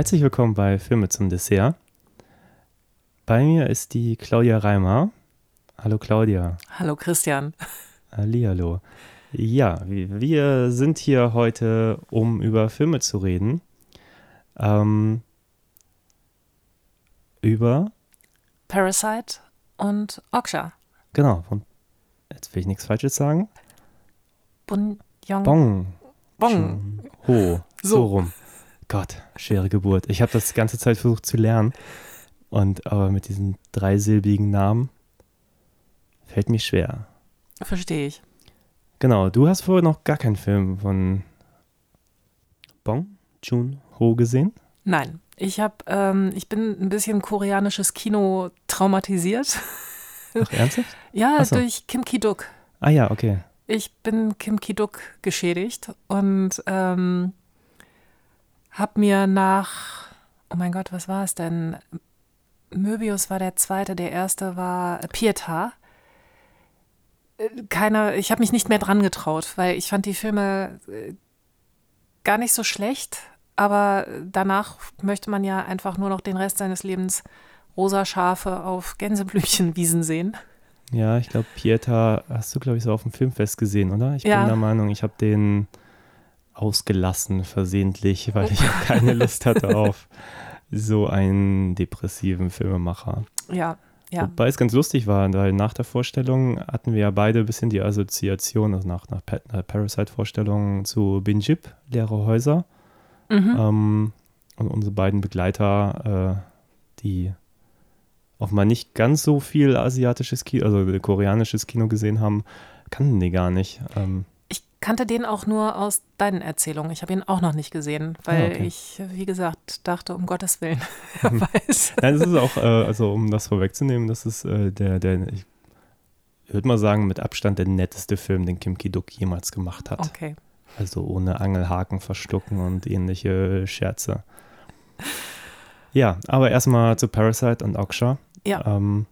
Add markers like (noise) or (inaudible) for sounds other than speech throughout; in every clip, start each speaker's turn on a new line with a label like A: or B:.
A: Herzlich willkommen bei Filme zum Dessert. Bei mir ist die Claudia Reimer. Hallo Claudia.
B: Hallo Christian.
A: Hallihallo. Ja, wir sind hier heute, um über Filme zu reden. Ähm, über,
B: Parasite und Oksha.
A: genau, von, jetzt will ich nichts Falsches sagen.
B: Bun Yong
A: Bong.
B: Bong.
A: Ho. So.
B: So.
A: rum. Gott, schwere Geburt. Ich habe das die ganze Zeit versucht zu lernen. Und aber mit diesen dreisilbigen Namen fällt mir schwer.
B: Verstehe ich.
A: Genau, du hast vorher noch gar keinen Film von Bong Joon-ho gesehen?
B: Nein, ich habe, ähm, ich bin ein bisschen koreanisches Kino traumatisiert.
A: Ach, ernsthaft? (laughs)
B: Ja,
A: so.
B: durch Kim Ki-duk.
A: Ah ja, okay.
B: Ich bin Kim Ki-duk geschädigt und ähm, habe mir nach, oh mein Gott, was war es denn? Möbius war der zweite, der erste war Pieta. Äh, Keiner, ich habe mich nicht mehr dran getraut, weil ich fand die Filme äh, gar nicht so schlecht, aber danach möchte man ja einfach nur noch den Rest seines Lebens rosa Schafe auf Gänseblümchenwiesen (laughs) sehen.
A: Ja, ich glaube, Pieta hast du, glaube ich, so auf dem Filmfest gesehen, oder? Ich
B: Ja.
A: bin der Meinung, ich habe den ausgelassen versehentlich, weil ich auch (laughs) keine Lust hatte auf so einen depressiven Filmemacher.
B: Ja, ja.
A: Wobei es ganz lustig war, weil nach der Vorstellung hatten wir ja beide ein bisschen die Assoziation, also nach, nach Pa- nach Parasite-Vorstellung zu Binjib, Leere Häuser.
B: Mhm.
A: Ähm, und unsere beiden Begleiter, äh, die offenbar nicht ganz so viel asiatisches Kino, also koreanisches Kino gesehen haben, kannten die gar nicht. Ähm,
B: kannte den auch nur aus deinen Erzählungen. Ich habe ihn auch noch nicht gesehen, weil
A: Ah, okay.
B: ich, wie gesagt, dachte, um Gottes Willen, (laughs) wer weiß.
A: Nein, das ist auch, äh, also um das vorwegzunehmen, das ist äh, der, der, ich würde mal sagen, mit Abstand der netteste Film, den Kim Ki-duk jemals gemacht hat.
B: Okay.
A: Also ohne Angelhaken verstucken und ähnliche Scherze. Ja, aber erstmal zu Parasite und Oksha.
B: Ja.
A: Ähm,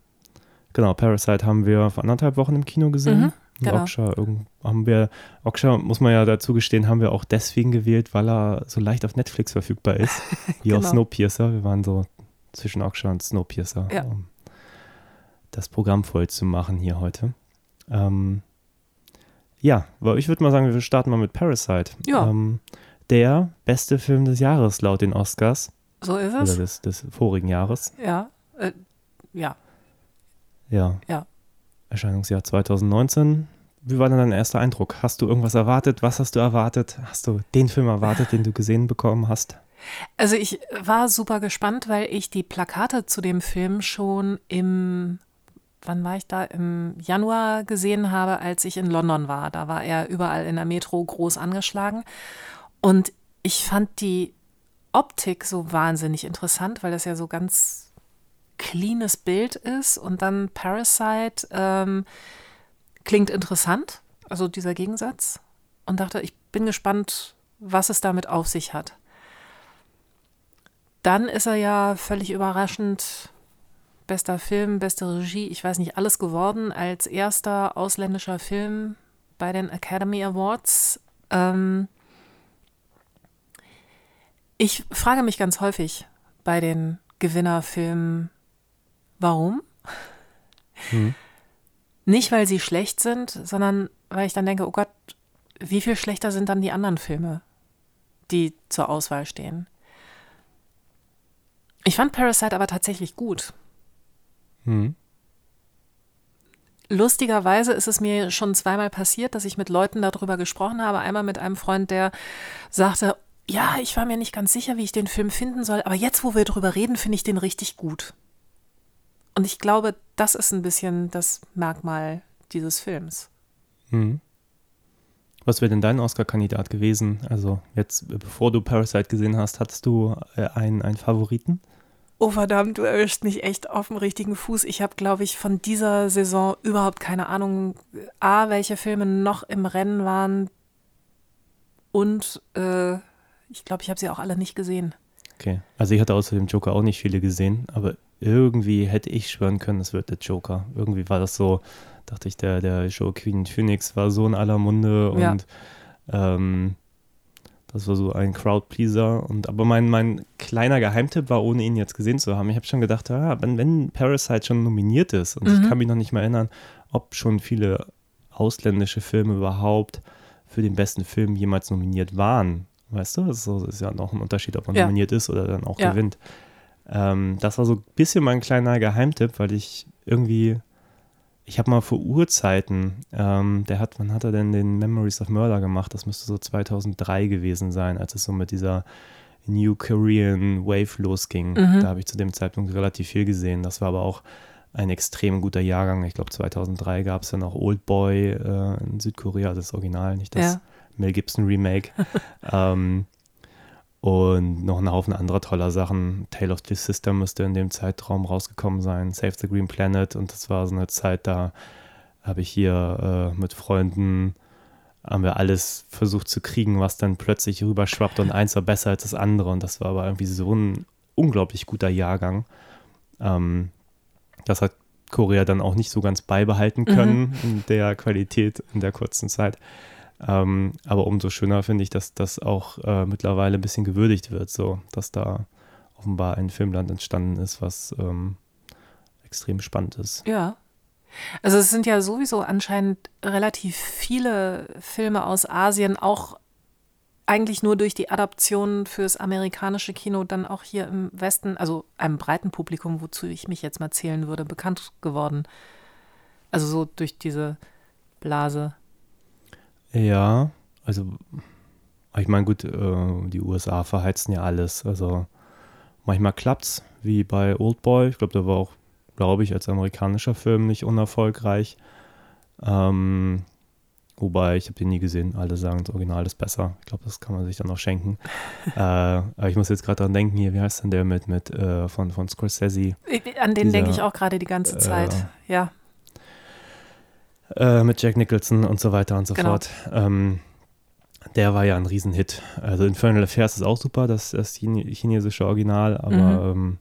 A: genau, Parasite haben wir vor anderthalb Wochen im Kino gesehen.
B: Mhm, genau.
A: Oksha irgend- haben wir, Oksha muss man ja dazu gestehen, haben wir auch deswegen gewählt, weil er so leicht auf Netflix verfügbar ist, (laughs) wie auch
B: Genau.
A: Snowpiercer. Wir waren so zwischen Oksha und Snowpiercer,
B: Ja.
A: um das Programm voll zu machen hier heute. Ähm, ja, aber ich würde mal sagen, wir starten mal mit Parasite.
B: Ja.
A: Ähm, der beste Film des Jahres laut den Oscars
B: So ist
A: oder
B: es.
A: des, des vorigen Jahres.
B: Ja. Äh, ja.
A: Ja.
B: Ja.
A: Erscheinungsjahr 2019. Wie war denn dein erster Eindruck? Hast du irgendwas erwartet? Was hast du erwartet? Hast du den Film erwartet, den du gesehen bekommen hast?
B: Also ich war super gespannt, weil ich die Plakate zu dem Film schon im, wann war ich da? Im Januar gesehen habe, als ich in London war. Da war er überall in der Metro groß angeschlagen. Und ich fand die Optik so wahnsinnig interessant, weil das ja so ganz cleanes Bild ist. Und dann Parasite ähm, klingt interessant, also dieser Gegensatz. Und dachte, ich bin gespannt, was es damit auf sich hat. Dann ist er ja völlig überraschend bester Film, beste Regie, ich weiß nicht, alles geworden als erster ausländischer Film bei den Academy Awards. Ähm ich frage mich ganz häufig bei den Gewinnerfilmen, warum?
A: Hm.
B: Nicht, weil sie schlecht sind, sondern weil ich dann denke, oh Gott, wie viel schlechter sind dann die anderen Filme, die zur Auswahl stehen? Ich fand Parasite aber tatsächlich gut.
A: Hm.
B: Lustigerweise ist es mir schon zweimal passiert, dass ich mit Leuten darüber gesprochen habe. Einmal mit einem Freund, der sagte, ja, ich war mir nicht ganz sicher, wie ich den Film finden soll, aber jetzt, wo wir drüber reden, finde ich den richtig gut. Und ich glaube, das ist ein bisschen das Merkmal dieses Films.
A: Hm. Was wäre denn dein Oscar-Kandidat gewesen? Also jetzt, bevor du Parasite gesehen hast, hattest du äh, einen, einen Favoriten?
B: Oh verdammt, du erwischst mich echt auf dem richtigen Fuß. Ich habe, glaube ich, von dieser Saison überhaupt keine Ahnung, A, welche Filme noch im Rennen waren und äh, ich glaube, ich habe sie auch alle nicht gesehen.
A: Okay. Also ich hatte außer dem Joker auch nicht viele gesehen, aber irgendwie hätte ich schwören können, es wird der Joker. Irgendwie war das so, dachte ich, der, der Joaquin Phoenix war so in aller Munde und
B: Ja.
A: ähm, das war so ein Crowdpleaser. Und aber mein, mein kleiner Geheimtipp war, ohne ihn jetzt gesehen zu haben, ich habe schon gedacht, ja, wenn, wenn Parasite schon nominiert ist, und ich
B: Mhm.
A: kann mich noch nicht mehr erinnern, ob schon viele ausländische Filme überhaupt für den besten Film jemals nominiert waren. Weißt du, das ist, so, das ist ja noch ein Unterschied, ob man
B: Ja.
A: nominiert ist oder dann auch
B: Ja.
A: gewinnt. Ähm, das war so ein bisschen mein kleiner Geheimtipp, weil ich irgendwie, ich habe mal vor Urzeiten, ähm, der hat, wann hat er denn den Memories of Murder gemacht? Das müsste so 2003 gewesen sein, als es so mit dieser New Korean Wave losging.
B: Mhm.
A: Da habe ich zu dem Zeitpunkt relativ viel gesehen. Das war aber auch ein extrem guter Jahrgang. Ich glaube, 2003 gab es ja noch Old Boy äh, in Südkorea, das Original, nicht das
B: Ja.
A: Mel Gibson Remake. (laughs) ähm, und noch ein Haufen anderer toller Sachen. Tale of the Sister müsste in dem Zeitraum rausgekommen sein. Save the Green Planet. Und das war so eine Zeit, da habe ich hier äh, mit Freunden, haben wir alles versucht zu kriegen, was dann plötzlich rüberschwappt und eins war besser als das andere. Und das war aber irgendwie so ein unglaublich guter Jahrgang. Ähm, das hat Korea dann auch nicht so ganz beibehalten können in der Qualität in der kurzen Zeit. Ähm, aber umso schöner finde ich, dass das auch äh, mittlerweile ein bisschen gewürdigt wird, so dass da offenbar ein Filmland entstanden ist, was ähm, extrem spannend ist.
B: Ja. Also es sind ja sowieso anscheinend relativ viele Filme aus Asien, auch eigentlich nur durch die Adaption fürs amerikanische Kino dann auch hier im Westen, also einem breiten Publikum, wozu ich mich jetzt mal zählen würde, bekannt geworden. Also so durch diese Blase.
A: Ja, also ich meine, gut, äh, die USA verheizen ja alles. Also manchmal klappt's, wie bei Old Boy. Ich glaube, der war auch, glaube ich, als amerikanischer Film nicht unerfolgreich. Ähm, wobei, ich habe den nie gesehen. Alle sagen, das Original ist besser. Ich glaube, das kann man sich dann noch schenken. (laughs) äh, aber ich muss jetzt gerade dran denken, hier, wie heißt denn der mit, mit äh, von, von Scorsese?
B: An den denke ich auch gerade die ganze Zeit.
A: äh,
B: Ja,
A: Äh, mit Jack Nicholson und so weiter und so
B: Genau.
A: fort. Ähm, der war ja ein Riesenhit. Also Infernal Affairs ist auch super, das, das Chine chinesische Original, aber
B: Mhm.
A: ähm,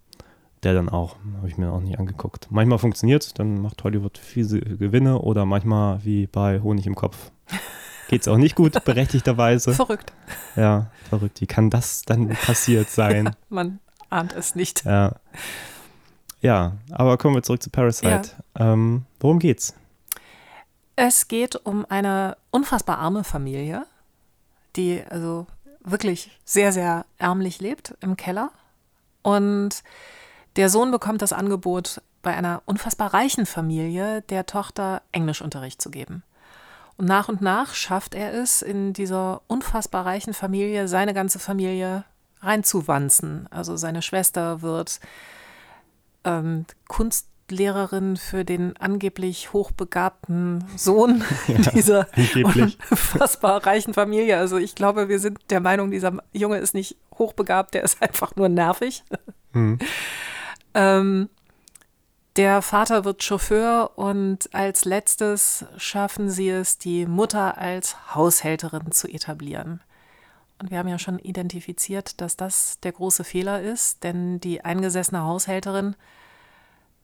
A: der dann auch, habe ich mir auch nicht angeguckt. Manchmal funktioniert dann macht Hollywood fiese Gewinne oder manchmal wie bei Honig im Kopf. (laughs) Geht es auch nicht gut, berechtigterweise.
B: verrückt.
A: Ja, verrückt. Wie kann das dann passiert sein? (laughs)
B: Man ahnt es nicht.
A: Ja. Ja, aber kommen wir zurück zu Parasite. Ähm, worum geht's?
B: Es geht um eine unfassbar arme Familie, die also wirklich sehr, sehr ärmlich lebt im Keller. Und der Sohn bekommt das Angebot, bei einer unfassbar reichen Familie der Tochter Englischunterricht zu geben. Und nach und nach schafft er es, in dieser unfassbar reichen Familie seine ganze Familie reinzuwanzen. Also seine Schwester wird ähm, Kunstlehrerin für den angeblich hochbegabten Sohn (laughs) (laughs) dieser
A: angeblich.
B: unfassbar reichen Familie. Also ich glaube, wir sind der Meinung, dieser Junge ist nicht hochbegabt, der ist (laughs) einfach nur nervig.
A: Hm.
B: Ähm, der Vater wird Chauffeur und als letztes schaffen sie es, die Mutter als Haushälterin zu etablieren. Und wir haben ja schon identifiziert, dass das der große Fehler ist, denn die eingesessene Haushälterin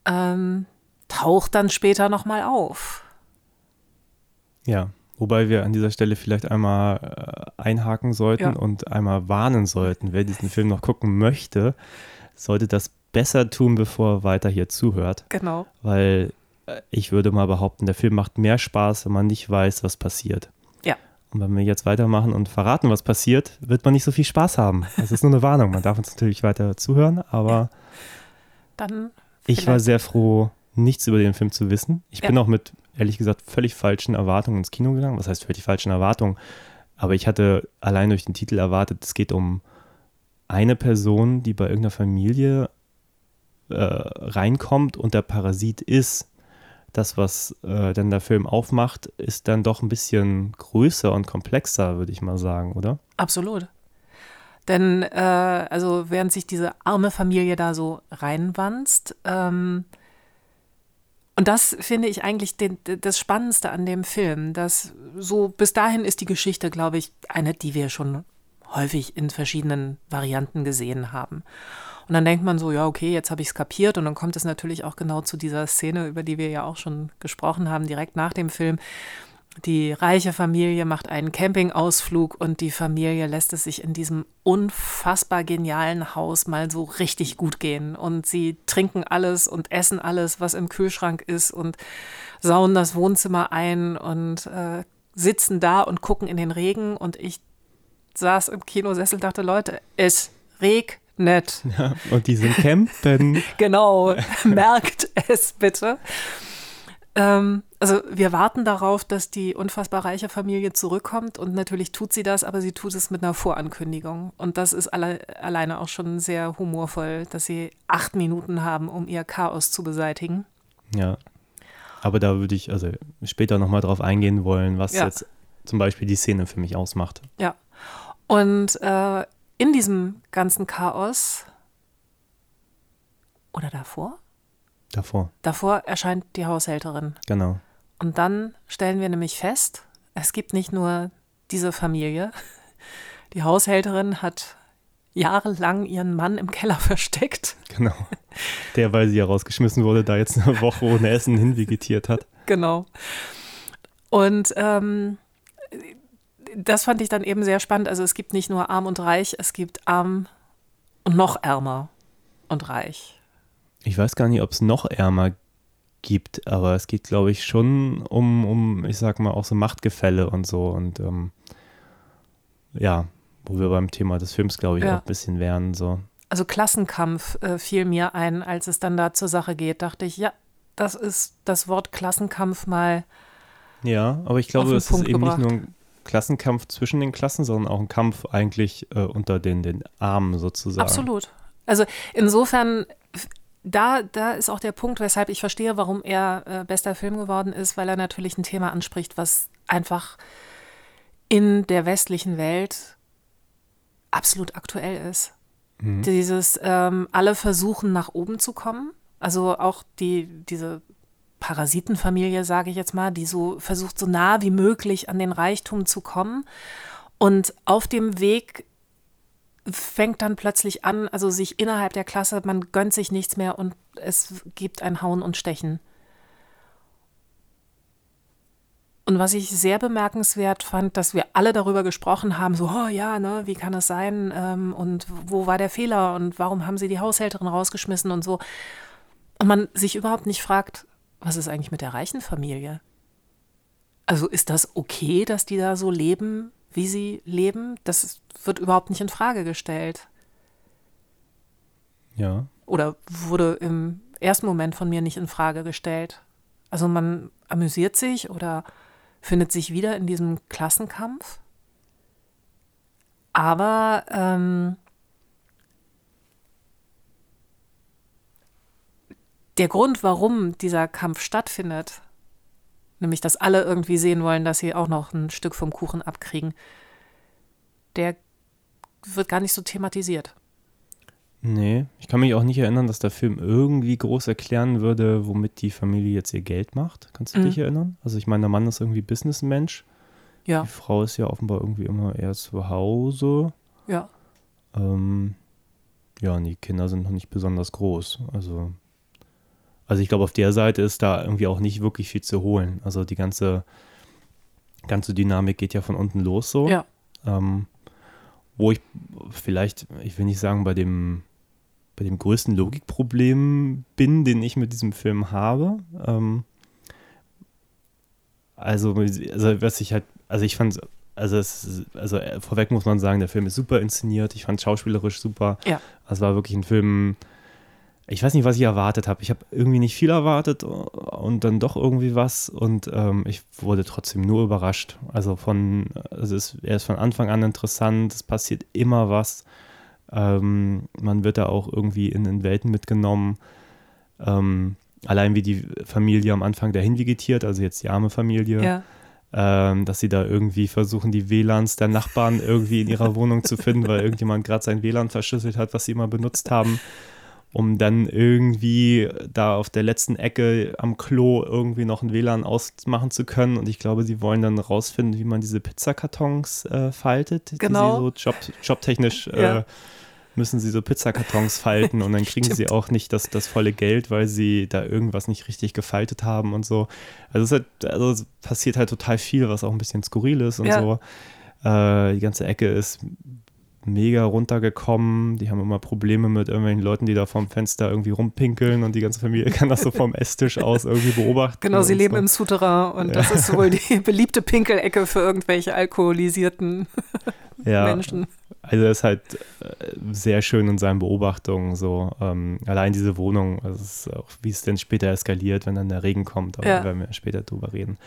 B: ähm, taucht dann später nochmal auf.
A: Ja, wobei wir an dieser Stelle vielleicht einmal äh, einhaken sollten
B: Ja.
A: und einmal warnen sollten, wer diesen Film noch gucken möchte, sollte das besser tun, bevor er weiter hier zuhört,
B: Genau.
A: weil äh, ich würde mal behaupten, der Film macht mehr Spaß, wenn man nicht weiß, was passiert.
B: Ja.
A: Und wenn wir jetzt weitermachen und verraten, was passiert, wird man nicht so viel Spaß haben. Das ist nur eine Warnung. Man darf uns natürlich weiter zuhören, aber (laughs)
B: Dann
A: ich war sehr froh, nichts über den Film zu wissen. Ich
B: Ja.
A: bin auch mit, ehrlich gesagt, völlig falschen Erwartungen ins Kino gegangen. Was heißt völlig falschen Erwartungen? Aber ich hatte allein durch den Titel erwartet, es geht um eine Person, die bei irgendeiner Familie äh, reinkommt und der Parasit ist. Das, was äh, dann der Film aufmacht, ist dann doch ein bisschen größer und komplexer, würde ich mal sagen, oder?
B: Absolut. Denn äh, also während sich diese arme Familie da so reinwanzt, ähm, und das finde ich eigentlich den, das Spannendste an dem Film, dass so bis dahin ist die Geschichte, glaube ich, eine, die wir schon häufig in verschiedenen Varianten gesehen haben. Und dann denkt man so, ja, okay, jetzt habe ich es kapiert. Und dann kommt es natürlich auch genau zu dieser Szene, über die wir ja auch schon gesprochen haben, direkt nach dem Film. Die reiche Familie macht einen Campingausflug und die Familie lässt es sich in diesem unfassbar genialen Haus mal so richtig gut gehen. Und sie trinken alles und essen alles, was im Kühlschrank ist und sauen das Wohnzimmer ein und äh, sitzen da und gucken in den Regen. Und ich saß im Kinosessel und dachte, Leute, es regnet.
A: Ja, und die sind campen. (laughs)
B: genau, merkt es bitte. Ähm, also wir warten darauf, dass die unfassbar reiche Familie zurückkommt und natürlich tut sie das, aber sie tut es mit einer Vorankündigung. Und das ist alle, alleine auch schon sehr humorvoll, dass sie acht Minuten haben, um ihr Chaos zu beseitigen.
A: Ja. Aber da würde ich also später nochmal drauf eingehen wollen, was ja. jetzt zum Beispiel die Szene für mich ausmacht.
B: Ja. Und äh, in diesem ganzen Chaos oder davor?
A: Davor.
B: Davor erscheint die Haushälterin.
A: Genau.
B: Und dann stellen wir nämlich fest, es gibt nicht nur diese Familie. Die Haushälterin hat jahrelang ihren Mann im Keller (laughs) versteckt.
A: Genau. Der, weil sie ja rausgeschmissen wurde, da jetzt eine Woche ohne Essen hinvegetiert hat.
B: Genau. Und ähm, das fand ich dann eben sehr spannend. Also es gibt nicht nur arm und reich, es gibt arm und noch ärmer und reich.
A: Ich weiß gar nicht, ob es noch ärmer gibt, aber es geht, glaube ich, schon um, um, ich sag mal, auch so Machtgefälle und so. Und ähm, ja, wo wir beim Thema des Films, glaube ich, ja. auch ein bisschen wären. So.
B: Also Klassenkampf äh, fiel mir ein, als es dann da zur Sache geht, dachte ich, ja, das ist das Wort Klassenkampf mal.
A: Ja, aber ich glaube, es ist eben gebracht. nicht nur ein Klassenkampf zwischen den Klassen, sondern auch ein Kampf eigentlich äh, unter den, den Armen sozusagen.
B: Absolut. Also insofern da, da ist auch der Punkt, weshalb ich verstehe, warum er äh, bester Film geworden ist, weil er natürlich ein Thema anspricht, was einfach in der westlichen Welt absolut aktuell ist. Mhm. Dieses, ähm, alle versuchen nach oben zu kommen. Also auch die, diese Parasitenfamilie, sage ich jetzt mal, die so versucht, so nah wie möglich an den Reichtum zu kommen. Und auf dem Weg fängt dann plötzlich an, also sich innerhalb der Klasse, man gönnt sich nichts mehr und es gibt ein Hauen und Stechen. Und was ich sehr bemerkenswert fand, dass wir alle darüber gesprochen haben, so, oh ja, ne, wie kann das sein ähm, und wo war der Fehler und warum haben sie die Haushälterin rausgeschmissen und so. Und man sich überhaupt nicht fragt, was ist eigentlich mit der reichen Familie? Also ist das okay, dass die da so leben, wie sie leben, das wird überhaupt nicht in Frage gestellt.
A: Ja.
B: Oder wurde im ersten Moment von mir nicht in Frage gestellt. Also man amüsiert sich oder findet sich wieder in diesem Klassenkampf. Aber ähm, der Grund, warum dieser Kampf stattfindet, nämlich dass alle irgendwie sehen wollen, dass sie auch noch ein Stück vom Kuchen abkriegen, der wird gar nicht so thematisiert.
A: Nee, ich kann mich auch nicht erinnern, dass der Film irgendwie groß erklären würde, womit die Familie jetzt ihr Geld macht. Kannst du mhm. dich erinnern? Also ich meine, der Mann ist irgendwie Businessmensch.
B: Ja.
A: Die Frau ist ja offenbar irgendwie immer eher zu Hause.
B: Ja.
A: Ähm, ja, und die Kinder sind noch nicht besonders groß. Also also ich glaube, auf der Seite ist da irgendwie auch nicht wirklich viel zu holen. Also die ganze, ganze Dynamik geht ja von unten los so.
B: Ja.
A: Ähm, wo ich vielleicht, ich will nicht sagen, bei dem, bei dem größten Logikproblem bin, den ich mit diesem Film habe. Ähm, also, also was ich halt, also ich fand also es, also vorweg muss man sagen, der Film ist super inszeniert. Ich fand schauspielerisch super.
B: Ja.
A: Es war wirklich ein Film, ich weiß nicht, was ich erwartet habe. Ich habe irgendwie nicht viel erwartet und dann doch irgendwie was und ähm, ich wurde trotzdem nur überrascht. Also von, also es, er ist von Anfang an interessant, es passiert immer was. Ähm, man wird da auch irgendwie in den Welten mitgenommen. Ähm, allein wie die Familie am Anfang dahin vegetiert, also jetzt die arme Familie.
B: Ja.
A: Ähm, dass sie da irgendwie versuchen, die WLANs der Nachbarn irgendwie in ihrer Wohnung zu finden, weil (laughs) irgendjemand gerade sein WLAN verschlüsselt hat, was sie immer benutzt haben. Um dann irgendwie da auf der letzten Ecke am Klo irgendwie noch ein WLAN ausmachen zu können. Und ich glaube, sie wollen dann rausfinden, wie man diese Pizzakartons äh, faltet,
B: Genau.
A: die sie so job, jobtechnisch (laughs)
B: Ja.
A: äh, müssen sie so Pizzakartons falten und dann (laughs) kriegen sie auch nicht das, das volle Geld, weil sie da irgendwas nicht richtig gefaltet haben und so. Also es, halt, also es passiert halt total viel, was auch ein bisschen skurril ist und
B: Ja.
A: so. Äh, die ganze Ecke ist mega runtergekommen. Die haben immer Probleme mit irgendwelchen Leuten, die da vorm Fenster irgendwie rumpinkeln und die ganze Familie (laughs) kann das so vom Esstisch aus irgendwie beobachten.
B: Genau, sie leben
A: so.
B: im Souterrain und das ist wohl die (laughs) beliebte Pinkelecke für irgendwelche alkoholisierten (laughs)
A: ja,
B: Menschen.
A: Also er ist halt äh, sehr schön in seinen Beobachtungen so. Ähm, allein diese Wohnung, also auch, wie es denn später eskaliert, wenn dann der Regen kommt, aber
B: Ja.
A: werden wir später drüber reden.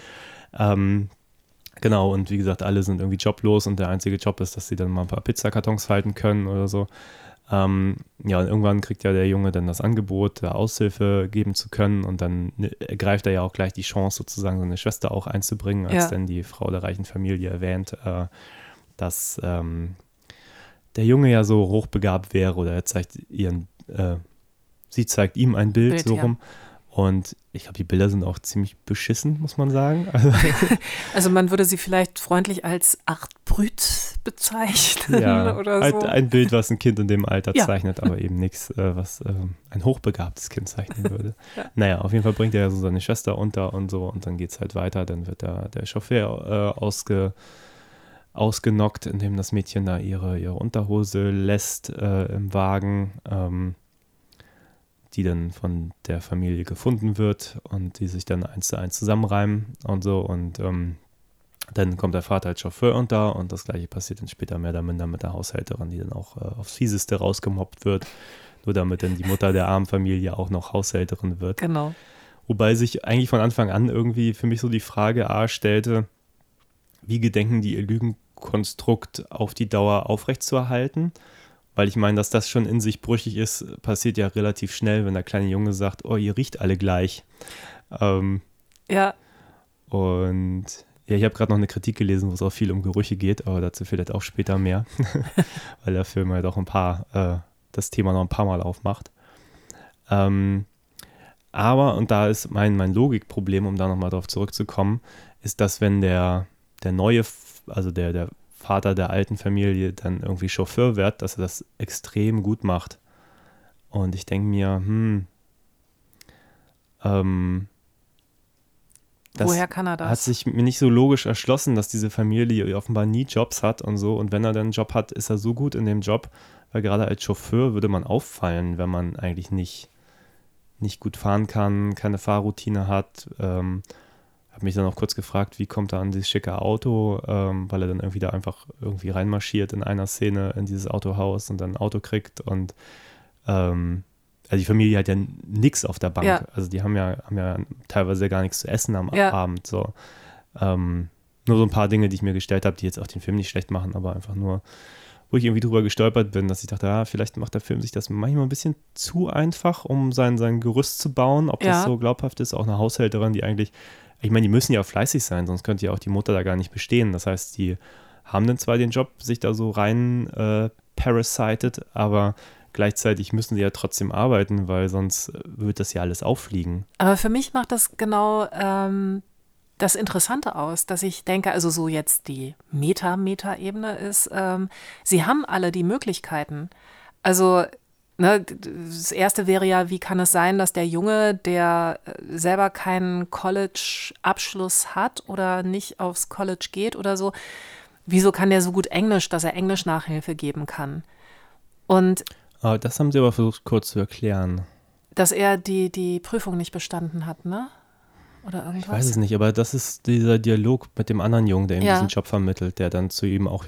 A: Ähm, genau, und wie gesagt, alle sind irgendwie joblos und der einzige Job ist, dass sie dann mal ein paar Pizzakartons falten können oder so. Ähm, ja, und irgendwann kriegt ja der Junge dann das Angebot, da Aushilfe geben zu können und dann ne, ergreift er ja auch gleich die Chance, sozusagen seine Schwester auch einzubringen, als
B: Ja.
A: dann die Frau der reichen Familie erwähnt, äh, dass ähm, der Junge ja so hochbegabt wäre oder er zeigt ihren, äh, sie zeigt ihm ein Bild,
B: Bild,
A: so
B: ja.
A: Und ich glaube, die Bilder sind auch ziemlich beschissen, muss man sagen. Also, (laughs)
B: Also man würde sie vielleicht freundlich als Art Brüt bezeichnen
A: ja, (laughs)
B: oder so.
A: ein Bild, was ein Kind in dem Alter
B: Ja.
A: zeichnet, aber eben nichts, äh, was ähm, ein hochbegabtes Kind zeichnen (laughs) würde.
B: Ja.
A: Naja, auf jeden Fall bringt er ja so seine Schwester unter und so und dann geht es halt weiter. Dann wird da der Chauffeur äh, ausge, ausgenockt, indem das Mädchen da ihre, ihre Unterhose lässt äh, im Wagen, ähm, die dann von der Familie gefunden wird und die sich dann eins zu eins zusammenreimen und so und ähm, dann kommt der Vater als Chauffeur unter und das gleiche passiert dann später mehr oder minder mit der Haushälterin, die dann auch äh, aufs Fieseste rausgemobbt wird, nur damit dann die Mutter der armen Familie auch noch Haushälterin wird.
B: Genau.
A: Wobei sich eigentlich von Anfang an irgendwie für mich so die Frage A stellte, wie gedenken die ihr Lügenkonstrukt auf die Dauer aufrechtzuerhalten? Weil ich meine, dass das schon in sich brüchig ist, passiert ja relativ schnell, wenn der kleine Junge sagt, oh, ihr riecht alle gleich. Ähm,
B: Ja,
A: und ja, ich habe gerade noch eine Kritik gelesen, wo es auch viel um Gerüche geht, aber dazu vielleicht auch später mehr, (laughs) weil der Film halt auch ein paar, äh, das Thema noch ein paar Mal aufmacht. Ähm, aber, und da ist mein, mein Logikproblem, um da nochmal drauf zurückzukommen, ist, dass wenn der, der neue, also der, der Vater der alten Familie dann irgendwie Chauffeur wird, dass er das extrem gut macht. Und ich denke mir, hm, ähm, das
B: woher kann er das?
A: hat sich mir nicht so logisch erschlossen, dass diese Familie offenbar nie Jobs hat und so. Und wenn er dann einen Job hat, ist er so gut in dem Job, weil gerade als Chauffeur würde man auffallen, wenn man eigentlich nicht, nicht gut fahren kann, keine Fahrroutine hat. Ähm, habe mich dann auch kurz gefragt, wie kommt er an dieses schicke Auto, ähm, weil er dann irgendwie da einfach irgendwie reinmarschiert in einer Szene in dieses Autohaus und dann ein Auto kriegt und ähm, also die Familie hat ja nichts auf der Bank.
B: Ja.
A: Also die haben ja, haben ja teilweise gar nichts zu essen am
B: Ja.
A: Abend. So. Ähm, nur so ein paar Dinge, die ich mir gestellt habe, die jetzt auch den Film nicht schlecht machen, aber einfach nur, wo ich irgendwie drüber gestolpert bin, dass ich dachte, ah, vielleicht macht der Film sich das manchmal ein bisschen zu einfach, um sein, sein Gerüst zu bauen, ob das so glaubhaft ist. Auch eine Haushälterin, die eigentlich, ich meine, die müssen ja fleißig sein, sonst könnte ja auch die Mutter da gar nicht bestehen. Das heißt, die haben dann zwar den Job, sich da so rein äh, parasited, aber gleichzeitig müssen sie ja trotzdem arbeiten, weil sonst äh, wird das ja alles auffliegen.
B: Aber für mich macht das genau ähm, das Interessante aus, dass ich denke, also so jetzt die Meta-Meta-Ebene ist, ähm, sie haben alle die Möglichkeiten. Also ne, das erste wäre ja, wie kann es sein, dass der Junge, der äh, selber keinen College-Abschluss hat oder nicht aufs College geht oder so, wieso kann der so gut Englisch, dass er Englisch-Nachhilfe geben kann? Und
A: Aber das haben sie aber versucht kurz zu erklären.
B: dass er die, die Prüfung nicht bestanden hat, ne? Oder irgendwas?
A: Ich weiß es nicht, aber das ist dieser Dialog mit dem anderen Jungen, der ihm
B: Ja.
A: diesen Job vermittelt, der dann zu ihm auch,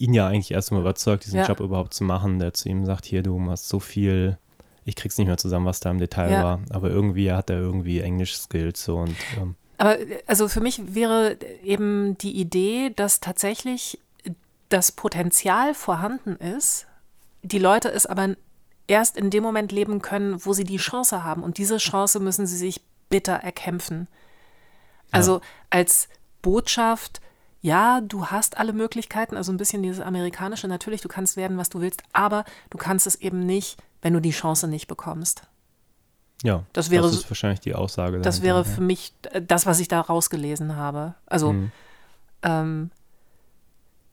A: ihn ja eigentlich erstmal überzeugt, diesen
B: Ja.
A: Job überhaupt zu machen, der zu ihm sagt, hier, du hast so viel, ich krieg's nicht mehr zusammen, was da im Detail
B: Ja.
A: war, aber irgendwie hat er irgendwie Englisch-Skills so und ähm,
B: Aber also für mich wäre eben die Idee, dass tatsächlich das Potenzial vorhanden ist, die Leute es aber erst in dem Moment leben können, wo sie die Chance haben. Und diese Chance müssen sie sich bitter erkämpfen. Also als Botschaft, ja, du hast alle Möglichkeiten, also ein bisschen dieses amerikanische, natürlich, du kannst werden, was du willst, aber du kannst es eben nicht wenn du die Chance nicht bekommst.
A: Ja,
B: Das wäre
A: das ist wahrscheinlich die Aussage.
B: Das
A: dahinter,
B: wäre
A: ja.
B: für mich äh, das, was ich da rausgelesen habe. Also,
A: Mhm.
B: ähm,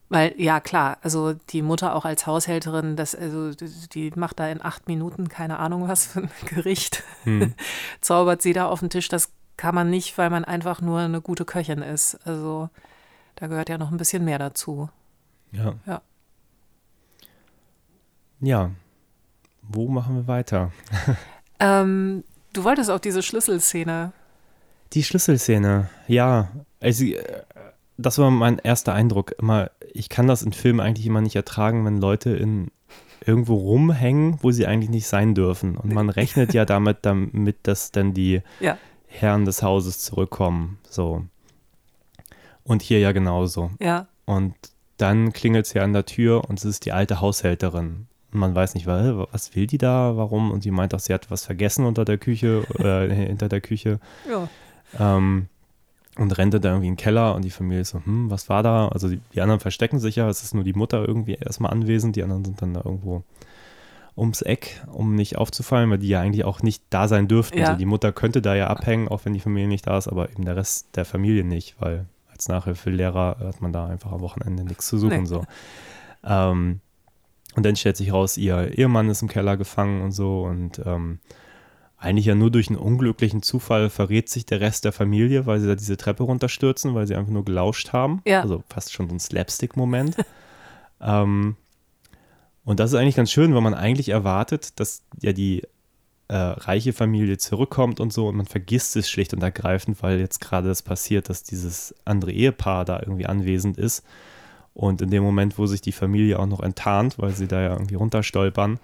B: weil, ja, klar, also die Mutter auch als Haushälterin, das, also, die- die macht da in acht Minuten keine Ahnung was für ein (laughs) Gericht,
A: Hm. (laughs)
B: zaubert sie da auf den Tisch. Das kann man nicht, weil man einfach nur eine gute Köchin ist. Also, da gehört ja noch ein bisschen mehr dazu.
A: Ja.
B: Ja.
A: Ja. Wo machen wir weiter? (laughs)
B: Ähm, du wolltest auch diese Schlüsselszene.
A: Die Schlüsselszene, ja. Also, äh, das war mein erster Eindruck. Immer, ich kann das in Filmen eigentlich immer nicht ertragen, wenn Leute in irgendwo rumhängen, wo sie eigentlich nicht sein dürfen. Und man rechnet ja (laughs) damit, damit, dass dann die
B: Ja.
A: Herren des Hauses zurückkommen. So. Und hier ja genauso.
B: Ja,
A: Und dann klingelt ja an der Tür und es ist die alte Haushälterin. Und man weiß nicht, wa- was will die da, warum? Und sie meint auch, sie hat was vergessen unter der Küche, (laughs) äh, hinter der Küche.
B: ja.
A: Ähm, und rennt dann da irgendwie in den Keller und die Familie ist so, hm, was war da? Also die, die anderen verstecken sich ja, es ist nur die Mutter irgendwie erstmal anwesend, die anderen sind dann da irgendwo ums Eck, um nicht aufzufallen, weil die ja eigentlich auch nicht da sein dürften.
B: Ja.
A: Also die Mutter könnte da ja abhängen, auch wenn die Familie nicht da ist, aber eben der Rest der Familie nicht, weil als Nachhilfelehrer hat man da einfach am Wochenende nichts zu suchen.
B: Nee.
A: So. Ähm, und dann stellt sich raus, ihr Ehemann ist im Keller gefangen und so und ähm, eigentlich ja nur durch einen unglücklichen Zufall verrät sich der Rest der Familie, weil sie da diese Treppe runterstürzen, weil sie einfach nur gelauscht haben.
B: Ja.
A: Also fast schon so ein Slapstick-Moment. (laughs) ähm, und das ist eigentlich ganz schön, weil man eigentlich erwartet, dass ja die äh, reiche Familie zurückkommt und so und man vergisst es schlicht und ergreifend, weil jetzt gerade das passiert, dass dieses andere Ehepaar da irgendwie anwesend ist. Und in dem Moment, wo sich die Familie auch noch enttarnt, weil sie da ja irgendwie runterstolpern,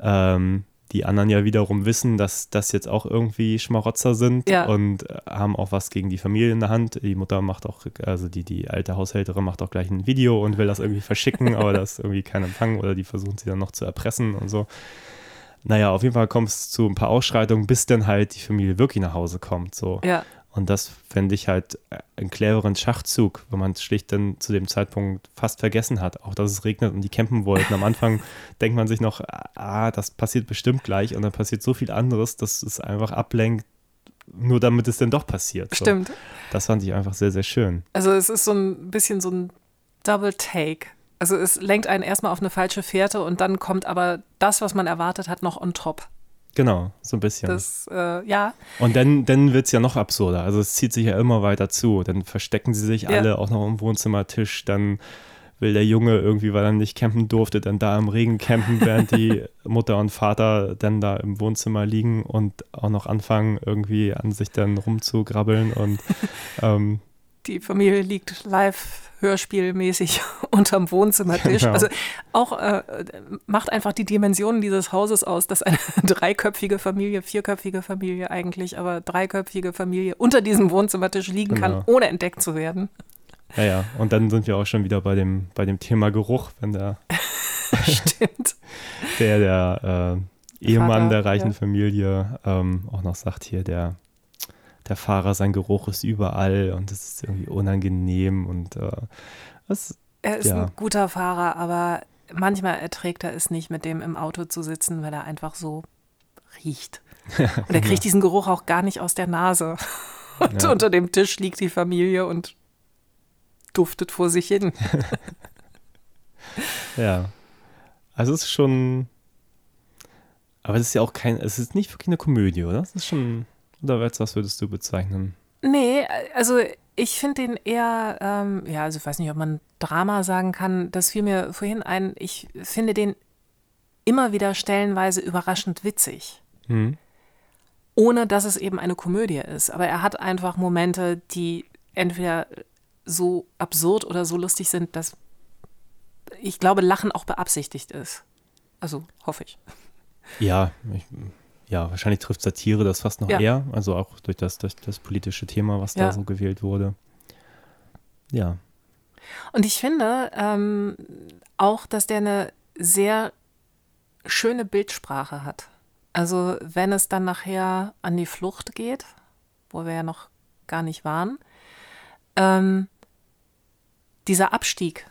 A: ähm, die anderen ja wiederum wissen, dass das jetzt auch irgendwie Schmarotzer sind
B: Ja.
A: und äh, haben auch was gegen die Familie in der Hand. Die Mutter macht auch, also die, die alte Haushälterin macht auch gleich ein Video und will das irgendwie verschicken, aber da ist irgendwie kein Empfang oder die versuchen sie dann noch zu erpressen und so. Naja, auf jeden Fall kommt es zu ein paar Ausschreitungen, bis dann halt die Familie wirklich nach Hause kommt. So.
B: Ja,
A: Und das fände ich halt äh, einen cleveren Schachzug, wenn man es schlicht dann zu dem Zeitpunkt fast vergessen hat. Auch dass es regnet und die campen wollten. Am Anfang (laughs) denkt man sich noch, ah, das passiert bestimmt gleich. Und dann passiert so viel anderes, dass es einfach ablenkt, nur damit es dann doch passiert. So.
B: stimmt.
A: Das fand ich einfach sehr, sehr schön.
B: Also es ist so ein bisschen so ein Double Take. Also es lenkt einen erstmal auf eine falsche Fährte und dann kommt aber das, was man erwartet hat, noch on top.
A: Genau, so ein bisschen.
B: Das, äh, ja,
A: Und dann, dann wird es ja noch absurder. Also es zieht sich ja immer weiter zu. Dann verstecken sie sich
B: Ja.
A: alle auch noch am Wohnzimmertisch. Dann will der Junge irgendwie, weil er nicht campen durfte, dann da im Regen campen, während die (laughs) Mutter und Vater dann da im Wohnzimmer liegen und auch noch anfangen, irgendwie an sich dann rumzugrabbeln. Und ähm,
B: die Familie liegt live hörspielmäßig (laughs) unterm Wohnzimmertisch.
A: Genau.
B: Also auch äh, macht einfach die Dimensionen dieses Hauses aus, dass eine (laughs) dreiköpfige Familie, vierköpfige Familie eigentlich, aber dreiköpfige Familie unter diesem Wohnzimmertisch liegen kann,
A: Genau.
B: ohne entdeckt zu werden.
A: ja, ja. Und dann sind wir auch schon wieder bei dem, bei dem Thema Geruch, wenn der, (laughs)
B: Stimmt.
A: der, der äh, Ehemann
B: Vater,
A: der reichen
B: ja.
A: Familie ähm, auch noch sagt hier, der, der Fahrer, sein Geruch ist überall und es ist irgendwie unangenehm und äh, das,
B: Er ist
A: Ja.
B: ein guter Fahrer, aber manchmal erträgt er es nicht, mit dem im Auto zu sitzen, weil er einfach so riecht. (laughs) Und er kriegt diesen Geruch auch gar nicht aus der Nase. (laughs) Und
A: Ja.
B: unter dem Tisch liegt die Familie und duftet vor sich hin. (laughs)
A: ja. Also es ist schon, aber es ist ja auch kein, es ist nicht wirklich eine Komödie, oder? Es ist schon, oder was was würdest du bezeichnen?
B: Nee, also ich finde den eher, ähm, ja, also ich weiß nicht, ob man Drama sagen kann. Das fiel mir vorhin ein. Ich finde den immer wieder stellenweise überraschend witzig.
A: Hm?
B: ohne dass es eben eine Komödie ist. Aber er hat einfach Momente, die entweder so absurd oder so lustig sind, dass ich glaube, Lachen auch beabsichtigt ist. Also hoffe ich.
A: Ja, ich, ja, wahrscheinlich trifft Satire das fast noch
B: Ja.
A: eher, also auch durch das, durch das politische Thema, was
B: Ja.
A: da so gewählt wurde. Ja,
B: Und ich finde ähm, auch, dass der eine sehr schöne Bildsprache hat. Also wenn es dann nachher an die Flucht geht, wo wir ja noch gar nicht waren, ähm, dieser Abstieg,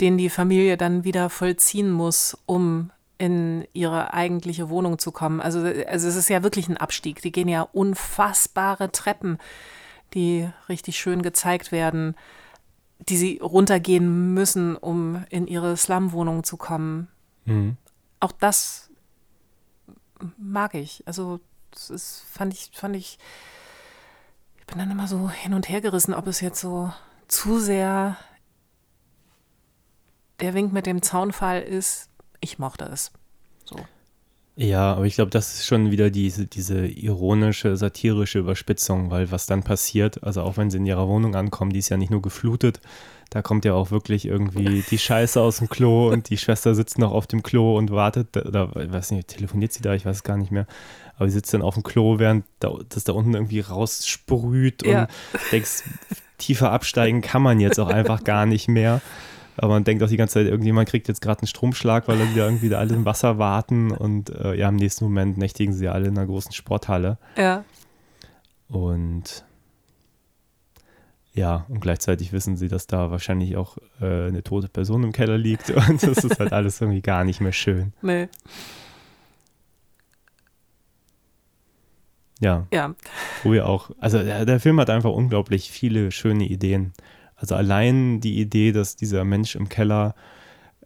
B: den die Familie dann wieder vollziehen muss, um in ihre eigentliche Wohnung zu kommen. Also, also es ist ja wirklich ein Abstieg. Die gehen ja unfassbare Treppen, die richtig schön gezeigt werden, die sie runtergehen müssen, um in ihre Slum-Wohnung zu kommen.
A: Mhm.
B: Auch das mag ich. Also das ist, fand ich, fand ich, ich bin dann immer so hin und her gerissen, ob es jetzt so zu sehr der Wink mit dem Zaunfall ist, ich mochte es. So.
A: Ja, aber ich glaube, das ist schon wieder diese, diese ironische, satirische Überspitzung, weil was dann passiert, also auch wenn sie in ihrer Wohnung ankommen, die ist ja nicht nur geflutet, da kommt ja auch wirklich irgendwie die Scheiße aus dem Klo und die Schwester sitzt noch auf dem Klo und wartet, oder ich weiß nicht, telefoniert sie da, ich weiß es gar nicht mehr, aber sie sitzt dann auf dem Klo, während da, das da unten irgendwie raussprüht
B: Ja.
A: und denkst, tiefer absteigen kann man jetzt auch einfach gar nicht mehr. Aber man denkt auch die ganze Zeit, irgendjemand kriegt jetzt gerade einen Stromschlag, weil dann wieder irgendwie da alle im Wasser warten und äh, ja, im nächsten Moment nächtigen sie alle in einer großen Sporthalle.
B: Ja.
A: Und ja, und gleichzeitig wissen sie, dass da wahrscheinlich auch äh, eine tote Person im Keller liegt (laughs) und das ist halt alles irgendwie gar nicht mehr schön.
B: Nee.
A: Ja,
B: Ja.
A: wo wir auch, also der, der Film hat einfach unglaublich viele schöne Ideen. Also allein die Idee, dass dieser Mensch im Keller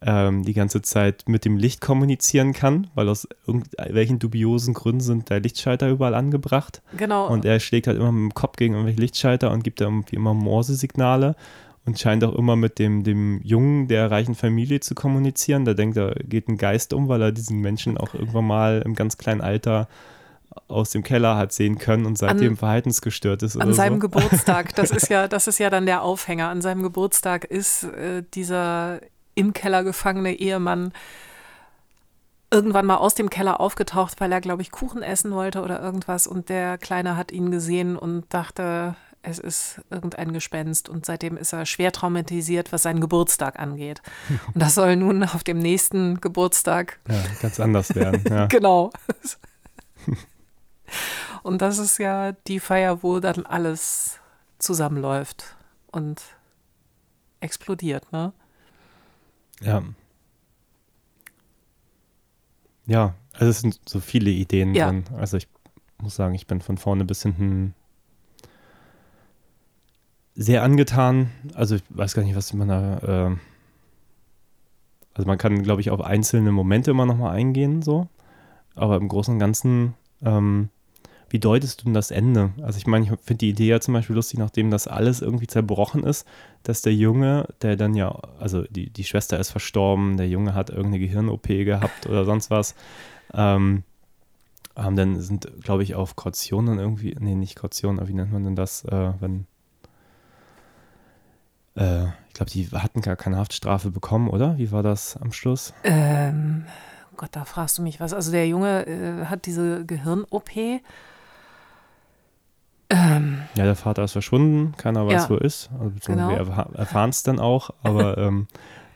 A: ähm, die ganze Zeit mit dem Licht kommunizieren kann, weil aus irgendwelchen dubiosen Gründen sind da Lichtschalter überall angebracht.
B: Genau.
A: Und er schlägt halt immer mit dem Kopf gegen irgendwelche Lichtschalter und gibt da irgendwie immer Morse-Signale und scheint auch immer mit dem, dem Jungen der reichen Familie zu kommunizieren. Da denkt er, geht ein Geist um, weil er diesen Menschen auch irgendwann mal im ganz kleinen Alter aus dem Keller hat sehen können und seitdem
B: An-
A: verhaltensgestört ist.
B: An seinem
A: so.
B: Geburtstag, das (laughs) ist ja, das ist ja dann der Aufhänger. An seinem Geburtstag ist äh, dieser im Keller gefangene Ehemann irgendwann mal aus dem Keller aufgetaucht, weil er, glaube ich, Kuchen essen wollte oder irgendwas. Und der Kleine hat ihn gesehen und dachte, es ist irgendein Gespenst. Und seitdem ist er schwer traumatisiert, was seinen Geburtstag angeht. Und das soll nun auf dem nächsten Geburtstag
A: Ja, ganz anders werden. Ja. (laughs)
B: Genau. (laughs) (laughs) Und das ist ja die Feier, wo dann alles zusammenläuft und explodiert, ne?
A: Ja. Ja, also es sind so viele Ideen
B: Ja.
A: drin. Also ich muss sagen, ich bin von vorne bis hinten sehr angetan. Also ich weiß gar nicht, was man da. Äh also man kann, glaube ich, auf einzelne Momente immer nochmal eingehen, so. Aber im Großen und Ganzen, ähm, wie deutest du denn das Ende? Also ich meine, ich finde die Idee ja zum Beispiel lustig, nachdem das alles irgendwie zerbrochen ist, dass der Junge, der dann ja, also die, die Schwester ist verstorben, der Junge hat irgendeine Gehirn-OP gehabt oder sonst was, ähm, haben dann sind, glaube ich, auf Kaution dann irgendwie, nee, nicht Kaution, aber wie nennt man denn das, äh, wenn, äh, ich glaube, die hatten gar keine Haftstrafe bekommen, oder? Wie war das am Schluss?
B: Ähm, Gott, da fragst du mich was. Also der Junge äh, hat diese Gehirn-OP. Ähm,
A: Ja, der Vater ist verschwunden, keiner weiß,
B: Ja.
A: wo er ist. Also,
B: Genau.
A: Wir erfa- erfahren es dann auch, aber (laughs) ähm,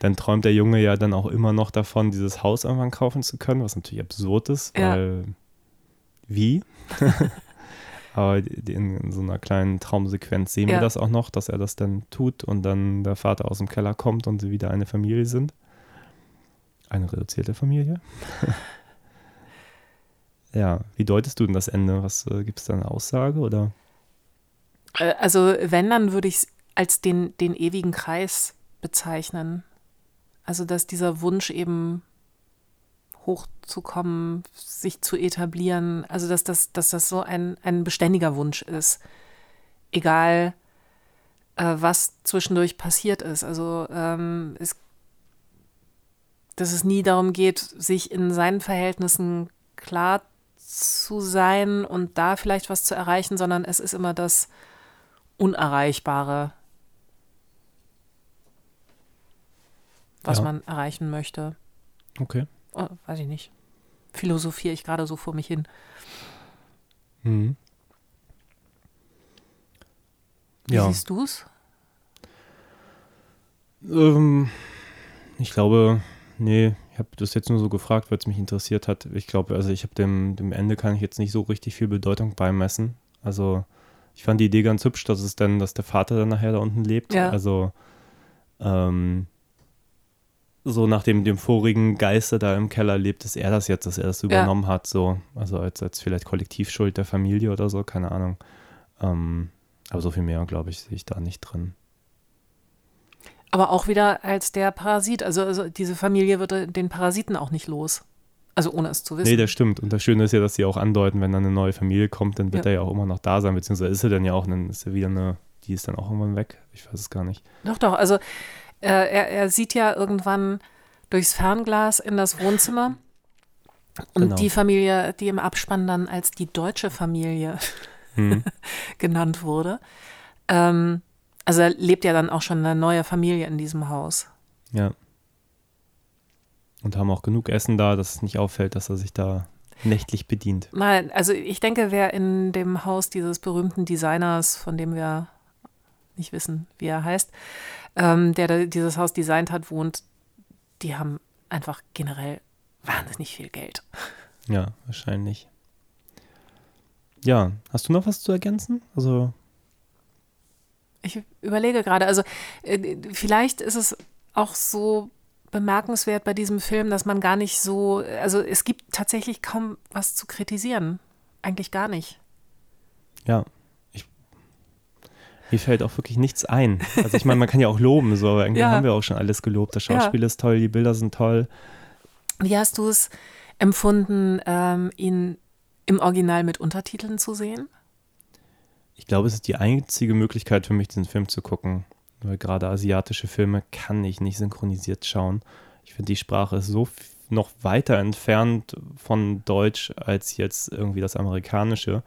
A: dann träumt der Junge ja dann auch immer noch davon, dieses Haus irgendwann kaufen zu können, was natürlich absurd ist,
B: Ja.
A: weil wie? (laughs) (laughs) aber in, in so einer kleinen Traumsequenz sehen wir
B: Ja.
A: das auch noch, dass er das dann tut und dann der Vater aus dem Keller kommt und sie wieder eine Familie sind. Eine reduzierte Familie. ja, wie deutest du denn das Ende? Was äh, gibt es da eine Aussage oder?
B: Äh, also wenn, dann würde ich es als den, den ewigen Kreis bezeichnen. Also dass dieser Wunsch eben hochzukommen, sich zu etablieren, also dass das, dass das so ein, ein beständiger Wunsch ist. Egal, äh, was zwischendurch passiert ist. Also ähm, es, dass es nie darum geht, sich in seinen Verhältnissen klar zu sein und da vielleicht was zu erreichen, sondern es ist immer das Unerreichbare, was
A: Ja.
B: man erreichen möchte.
A: Okay.
B: Oh, weiß ich nicht. Philosophiere ich gerade so vor mich hin.
A: Mhm.
B: Wie
A: Ja.
B: siehst du es?
A: Ähm, ich glaube, nee, ich habe das jetzt nur so gefragt, weil es mich interessiert hat. Ich glaube, also ich habe dem, dem Ende kann ich jetzt nicht so richtig viel Bedeutung beimessen. Also ich fand die Idee ganz hübsch, dass es dann, dass der Vater dann nachher da unten lebt.
B: Ja.
A: Also ähm, so nach dem, dem vorigen Geister da im Keller lebt, dass er das jetzt, dass er das übernommen hat, so. Also als, als vielleicht Kollektivschuld der Familie oder so, keine Ahnung. Ähm, aber so viel mehr, glaube ich, sehe ich da nicht drin.
B: Aber auch wieder als der Parasit. Also, also diese Familie wird den Parasiten auch nicht los. Also ohne es zu wissen.
A: Nee, das stimmt. Und das Schöne ist ja, dass sie auch andeuten, wenn dann eine neue Familie kommt, dann wird
B: Ja.
A: er ja auch immer noch da sein, beziehungsweise ist er dann ja auch, dann ist er wieder eine, die ist dann auch irgendwann weg. Ich weiß es gar nicht.
B: Doch, doch. Also äh, er, er sieht ja irgendwann durchs Fernglas in das Wohnzimmer. Und
A: Genau.
B: die Familie, die im Abspann dann als die deutsche Familie
A: Hm. (laughs)
B: genannt wurde. Ähm, also er lebt ja dann auch schon eine neue Familie in diesem Haus.
A: Ja. Und haben auch genug Essen da, dass es nicht auffällt, dass er sich da nächtlich bedient.
B: Mal, also ich denke, wer in dem Haus dieses berühmten Designers, von dem wir nicht wissen, wie er heißt, ähm, der da dieses Haus designt hat, wohnt, die haben einfach generell wahnsinnig viel Geld.
A: Ja, wahrscheinlich. Ja, hast du noch was zu ergänzen? Also,
B: Ich überlege gerade, also äh, vielleicht ist es auch so bemerkenswert bei diesem Film, dass man gar nicht so, also es gibt tatsächlich kaum was zu kritisieren. Eigentlich gar nicht.
A: ja, ich, mir fällt auch wirklich nichts ein. Also ich meine, man kann ja auch loben, so, aber irgendwie
B: Ja.
A: haben wir auch schon alles gelobt. Das Schauspiel ist toll, die Bilder sind toll.
B: Wie hast du es empfunden, ähm, ihn im Original mit Untertiteln zu sehen?
A: Ich glaube, es ist die einzige Möglichkeit für mich, diesen Film zu gucken. Weil gerade asiatische Filme kann ich nicht synchronisiert schauen. Ich finde, die Sprache ist so noch weiter entfernt von Deutsch als jetzt irgendwie das amerikanische.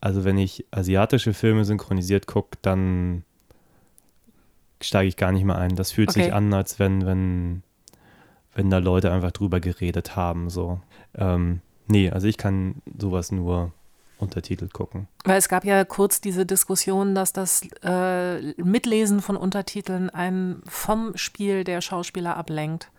A: Also wenn ich asiatische Filme synchronisiert gucke, dann steige ich gar nicht mehr ein. Das fühlt
B: Okay.
A: sich an, als wenn, wenn, wenn da Leute einfach drüber geredet haben. So. Ähm, nee, also ich kann sowas nur untertitelt gucken.
B: Weil es gab ja kurz diese Diskussion, dass das äh, Mitlesen von Untertiteln einen vom Spiel der Schauspieler ablenkt.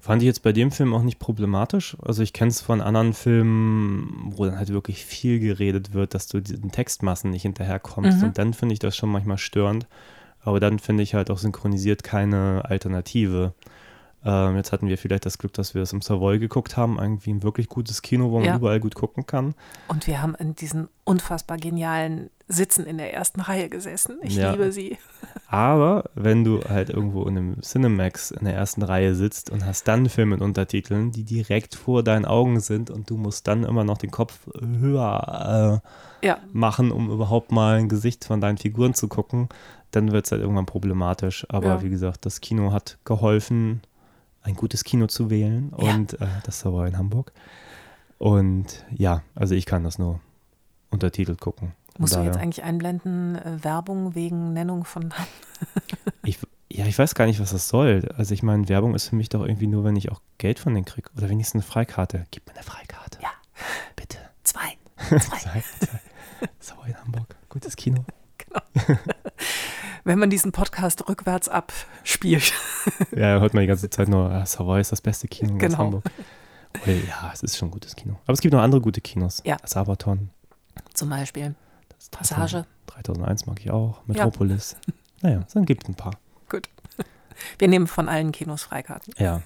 A: Fand ich jetzt bei dem Film auch nicht problematisch. Also ich kenne es von anderen Filmen, wo dann halt wirklich viel geredet wird, dass du diesen Textmassen nicht hinterherkommst.
B: Mhm.
A: Und dann finde ich das schon manchmal störend. Aber dann finde ich halt auch synchronisiert keine Alternative. Ähm, jetzt hatten wir vielleicht das Glück, dass wir es im Savoy geguckt haben. Irgendwie ein wirklich gutes Kino, wo man
B: Ja.
A: überall gut gucken kann.
B: Und wir haben in diesen unfassbar genialen Sitzen in der ersten Reihe gesessen. Ich
A: Ja.
B: liebe sie.
A: Aber wenn du halt irgendwo in einem Cinemax in der ersten Reihe sitzt und hast dann einen Film mit Untertiteln, die direkt vor deinen Augen sind und du musst dann immer noch den Kopf höher äh,
B: Ja,
A: machen, um überhaupt mal ein Gesicht von deinen Figuren zu gucken, dann wird es halt irgendwann problematisch. Aber wie gesagt, das Kino hat geholfen, ein gutes Kino zu wählen
B: Ja.
A: und äh, das war in Hamburg. Und ja, also ich kann das nur untertitelt gucken.
B: Musst du jetzt
A: daher-
B: eigentlich einblenden, äh, Werbung wegen Nennung von Namen? (laughs)
A: Ich, ja, ich weiß gar nicht, was das soll. Also ich meine, Werbung ist für mich doch irgendwie nur, wenn ich auch Geld von denen kriege. Oder wenigstens eine Freikarte. Gib mir eine Freikarte.
B: Ja.
A: Bitte.
B: Zwei. (laughs) Zwei.
A: Sei, sei. Sauer in Hamburg. Gutes Kino. (laughs)
B: Wenn man diesen Podcast rückwärts abspielt.
A: Ja, hört man die ganze Zeit nur, ah, Savoy ist das beste Kino in
B: Genau.
A: Hamburg. Weil, ja, es ist schon ein gutes Kino. Aber es gibt noch andere gute Kinos.
B: Ja.
A: Sabaton.
B: Zum Beispiel.
A: Das
B: Passage.
A: 3001 mag ich auch. Metropolis. Naja, es gibt ein paar.
B: Gut. Wir nehmen von allen Kinos Freikarten.
A: Ja.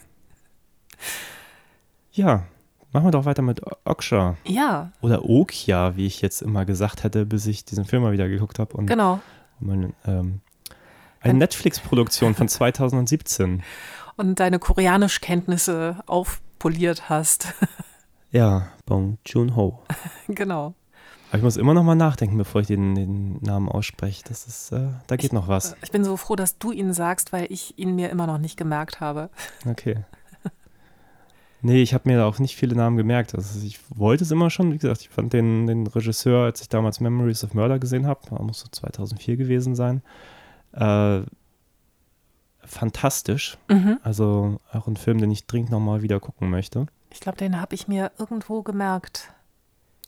A: Ja, machen wir doch weiter mit Oksha.
B: Ja,
A: Oder Okja, wie ich jetzt immer gesagt hätte, bis ich diesen Film mal wieder geguckt habe.
B: Genau.
A: Meine, ähm, eine Netflix-Produktion von (laughs) 2017.
B: Und deine Koreanischkenntnisse aufpoliert hast. (laughs)
A: Ja, Bong Joon-ho. (laughs)
B: genau.
A: Aber ich muss immer noch mal nachdenken, bevor ich den, den Namen ausspreche. Das ist, äh, da geht noch was.
B: Ich bin so froh, dass du ihn sagst, weil ich ihn mir immer noch nicht gemerkt habe.
A: Okay. Nee, ich habe mir da auch nicht viele Namen gemerkt. Also ich wollte es immer schon. Wie gesagt, ich fand den, den Regisseur, als ich damals Memories of Murder gesehen habe, muss so 2004 gewesen sein, äh, fantastisch.
B: Mhm.
A: Also auch ein Film, den ich dringend nochmal wieder gucken möchte.
B: Ich glaube, den habe ich mir irgendwo gemerkt.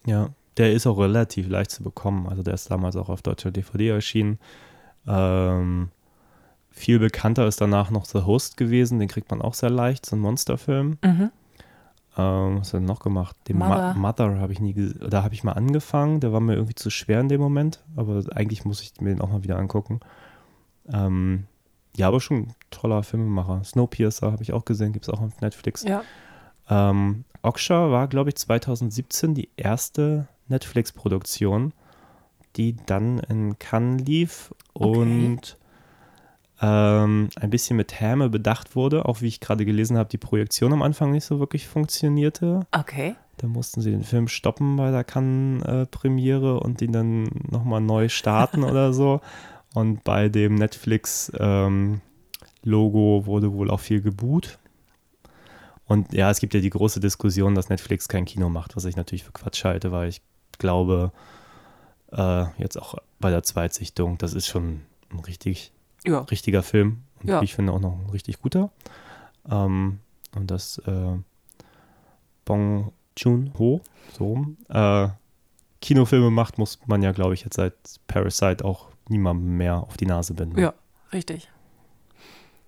A: Ja, der ist auch relativ leicht zu bekommen. Also der ist damals auch auf deutscher DVD erschienen. Ähm, viel bekannter ist danach noch The Host gewesen. Den kriegt man auch sehr leicht, so ein Monsterfilm.
B: Mhm.
A: Ähm, was hat er noch gemacht? Den
B: Mother.
A: Mother, Mother habe ich nie, ges- da habe ich mal angefangen. Der war mir irgendwie zu schwer in dem Moment, aber eigentlich muss ich mir den auch mal wieder angucken. Ähm, ja, aber schon ein toller Filmemacher. Snowpiercer habe ich auch gesehen, gibt es auch auf Netflix.
B: Ja.
A: Ähm, Oksha war, glaube ich, 2017 die erste Netflix-Produktion, die dann in Cannes lief
B: Okay.
A: und ähm, ein bisschen mit Häme bedacht wurde. Auch wie ich gerade gelesen habe, die Projektion am Anfang nicht so wirklich funktionierte.
B: Okay.
A: Da mussten sie den Film stoppen bei der Cannes-Premiere und ihn dann nochmal neu starten (laughs) oder so. Und bei dem Netflix-Logo wurde wohl auch viel geboot. Und ja, es gibt ja die große Diskussion, dass Netflix kein Kino macht, was ich natürlich für Quatsch halte, weil ich glaube, äh, jetzt auch bei der Zweitsichtung, das ist schon ein richtig,
B: Ja.
A: richtiger Film. Und
B: Ja.
A: ich finde auch noch ein richtig guter. Ähm, und das äh, Bong Joon-ho, so rum, äh, Kinofilme macht, muss man ja, glaube ich, jetzt seit Parasite auch niemandem mehr auf die Nase binden.
B: Ja, richtig.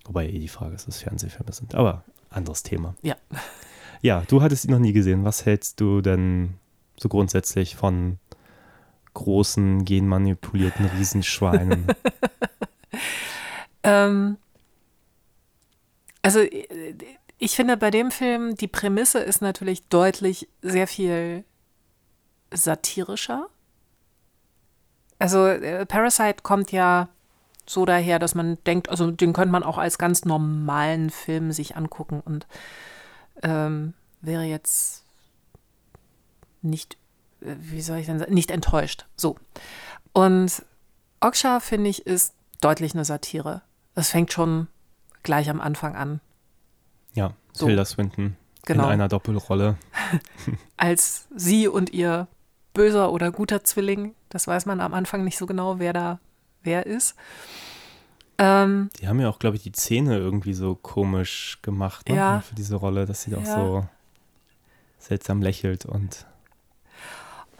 A: Wobei eh die Frage ist, dass Fernsehfilme sind. Aber anderes Thema.
B: Ja. (laughs)
A: Ja, du hattest ihn noch nie gesehen. Was hältst du denn so grundsätzlich von großen, genmanipulierten Riesenschweinen? (laughs)
B: Ähm, also äh, ich finde bei dem Film, die Prämisse ist natürlich deutlich sehr viel satirischer. Also äh, Parasite kommt ja so daher, dass man denkt, also den könnte man auch als ganz normalen Film sich angucken und ähm, wäre jetzt nicht, äh, wie soll ich denn sagen, nicht enttäuscht. So. Und Oksha, finde ich, ist deutlich eine Satire. Das fängt schon gleich am Anfang an.
A: ja,
B: So.
A: Tilda Swinton
B: Genau.
A: in einer Doppelrolle. (laughs)
B: Als sie und ihr böser oder guter Zwilling, das weiß man am Anfang nicht so genau, wer da wer ist. Ähm,
A: Die haben ja auch, glaube ich, die Zähne irgendwie so komisch gemacht ne?
B: Ja.
A: für diese Rolle, dass sie auch
B: Ja.
A: so seltsam lächelt und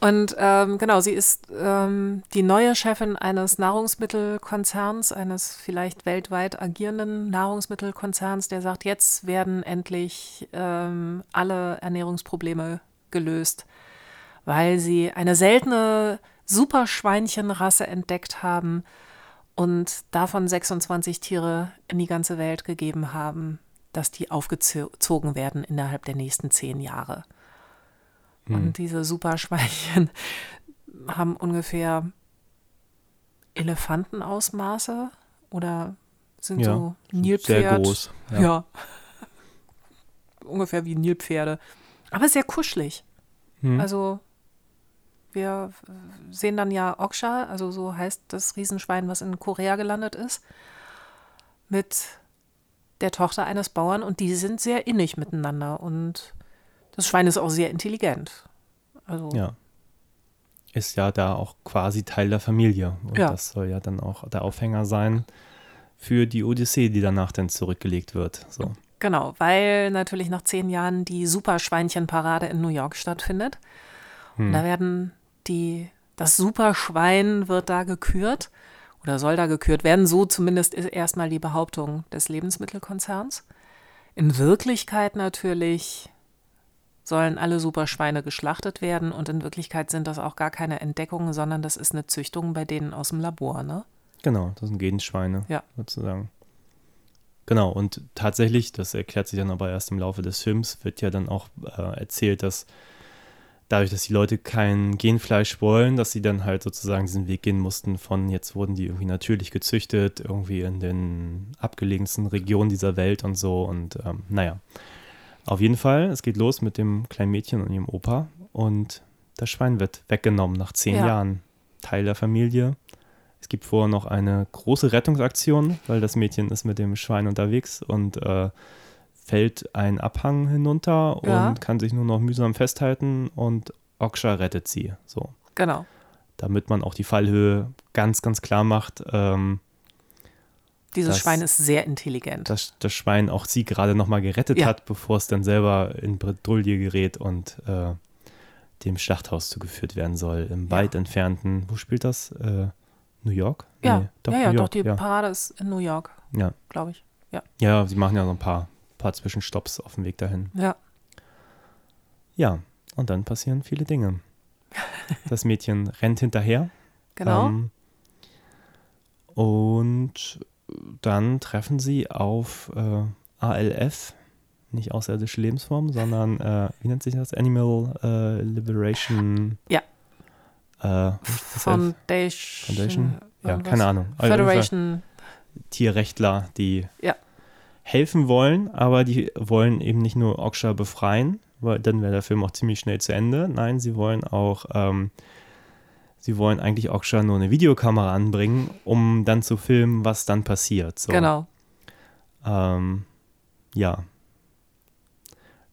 B: Und ähm, genau, sie ist ähm, die neue Chefin eines Nahrungsmittelkonzerns, eines vielleicht weltweit agierenden Nahrungsmittelkonzerns, der sagt, jetzt werden endlich ähm, alle Ernährungsprobleme gelöst, weil sie eine seltene Superschweinchenrasse entdeckt haben und davon 26 Tiere in die ganze Welt gegeben haben, dass die aufgezogen werden innerhalb der nächsten zehn Jahre. Und diese Superschweinchen (laughs) haben ungefähr Elefantenausmaße oder sind
A: Ja,
B: so
A: sehr
B: Nilpferd.
A: groß.
B: Ja. (laughs) ungefähr wie Nilpferde. Aber sehr kuschelig.
A: Hm.
B: Also wir sehen dann ja Oksha, also so heißt das Riesenschwein, was in Korea gelandet ist, mit der Tochter eines Bauern und die sind sehr innig miteinander und das Schwein ist auch sehr intelligent. Also
A: Ja. Ist ja da auch quasi Teil der Familie. Und
B: Ja.
A: das soll ja dann auch der Aufhänger sein für die Odyssee, die danach dann zurückgelegt wird. So.
B: Genau, weil natürlich nach zehn Jahren die Superschweinchenparade in New York stattfindet. Und da werden die, das Superschwein wird da gekürt oder soll da gekürt werden. So zumindest ist erstmal die Behauptung des Lebensmittelkonzerns. In Wirklichkeit natürlich sollen alle Superschweine geschlachtet werden und in Wirklichkeit sind das auch gar keine Entdeckungen, sondern das ist eine Züchtung bei denen aus dem Labor, ne?
A: Genau, das sind Genschweine
B: Ja.
A: sozusagen. Genau, und tatsächlich, das erklärt sich dann aber erst im Laufe des Films, wird ja dann auch äh, erzählt, dass dadurch, dass die Leute kein Genfleisch wollen, dass sie dann halt sozusagen diesen Weg gehen mussten von, jetzt wurden die irgendwie natürlich gezüchtet, irgendwie in den abgelegensten Regionen dieser Welt und so. Und ähm, naja, auf jeden Fall, es geht los mit dem kleinen Mädchen und ihrem Opa und das Schwein wird weggenommen nach zehn
B: Ja.
A: Jahren. Teil der Familie. Es gibt vorher noch eine große Rettungsaktion, weil das Mädchen ist mit dem Schwein unterwegs und äh, fällt einen Abhang hinunter
B: Ja.
A: und kann sich nur noch mühsam festhalten und Oksha rettet sie. So,
B: Genau.
A: damit man auch die Fallhöhe ganz, ganz klar macht, ähm,
B: Dieses
A: Das-
B: Schwein ist sehr intelligent.
A: dass das Schwein auch sie gerade noch mal gerettet
B: Ja.
A: hat, bevor es dann selber in Bredouille gerät und äh, dem Schlachthaus zugeführt werden soll. Im weit entfernten, wo spielt das? Äh, New York?
B: ja,
A: Nee,
B: ja, ja,
A: New
B: doch,
A: York,
B: die
A: ja.
B: Parade ist in New York,
A: ja.
B: glaube ich. Ja.
A: Ja, sie machen ja so ein paar, paar Zwischenstopps auf dem Weg dahin.
B: Ja.
A: Ja, und dann passieren viele Dinge. (laughs) Das Mädchen rennt hinterher.
B: Genau.
A: Ähm, und dann treffen sie auf äh, ALF, nicht außerirdische Lebensform, sondern, äh, wie nennt sich das? Animal äh, Liberation.
B: Ja.
A: Äh,
B: Foundation.
A: Foundation? Ja, keine Ahnung. Also
B: Federation.
A: Tierrechtler, die
B: Ja.
A: helfen wollen, aber die wollen eben nicht nur Oksha befreien, weil dann wäre der Film auch ziemlich schnell zu Ende. Nein, sie wollen auch, ähm, sie wollen eigentlich Oksha nur eine Videokamera anbringen, um dann zu filmen, was dann passiert. So.
B: Genau.
A: Ähm, ja.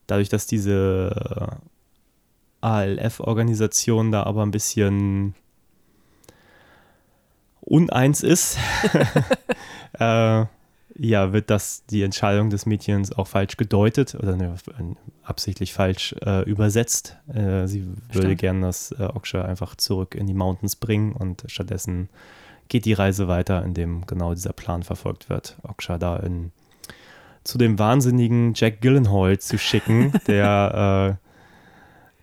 A: Dadurch, dass diese ALF-Organisation da aber ein bisschen uneins ist, (laughs) äh, ja, wird das die Entscheidung des Mädchens auch falsch gedeutet oder ne, absichtlich falsch äh, übersetzt. Äh, sie würde
B: Stimmt.
A: gern das äh, Oksha einfach zurück in die Mountains bringen und stattdessen geht die Reise weiter, indem genau dieser Plan verfolgt wird. Oksha da in, zu dem wahnsinnigen Jack Gyllenhaal zu schicken, (laughs) der äh,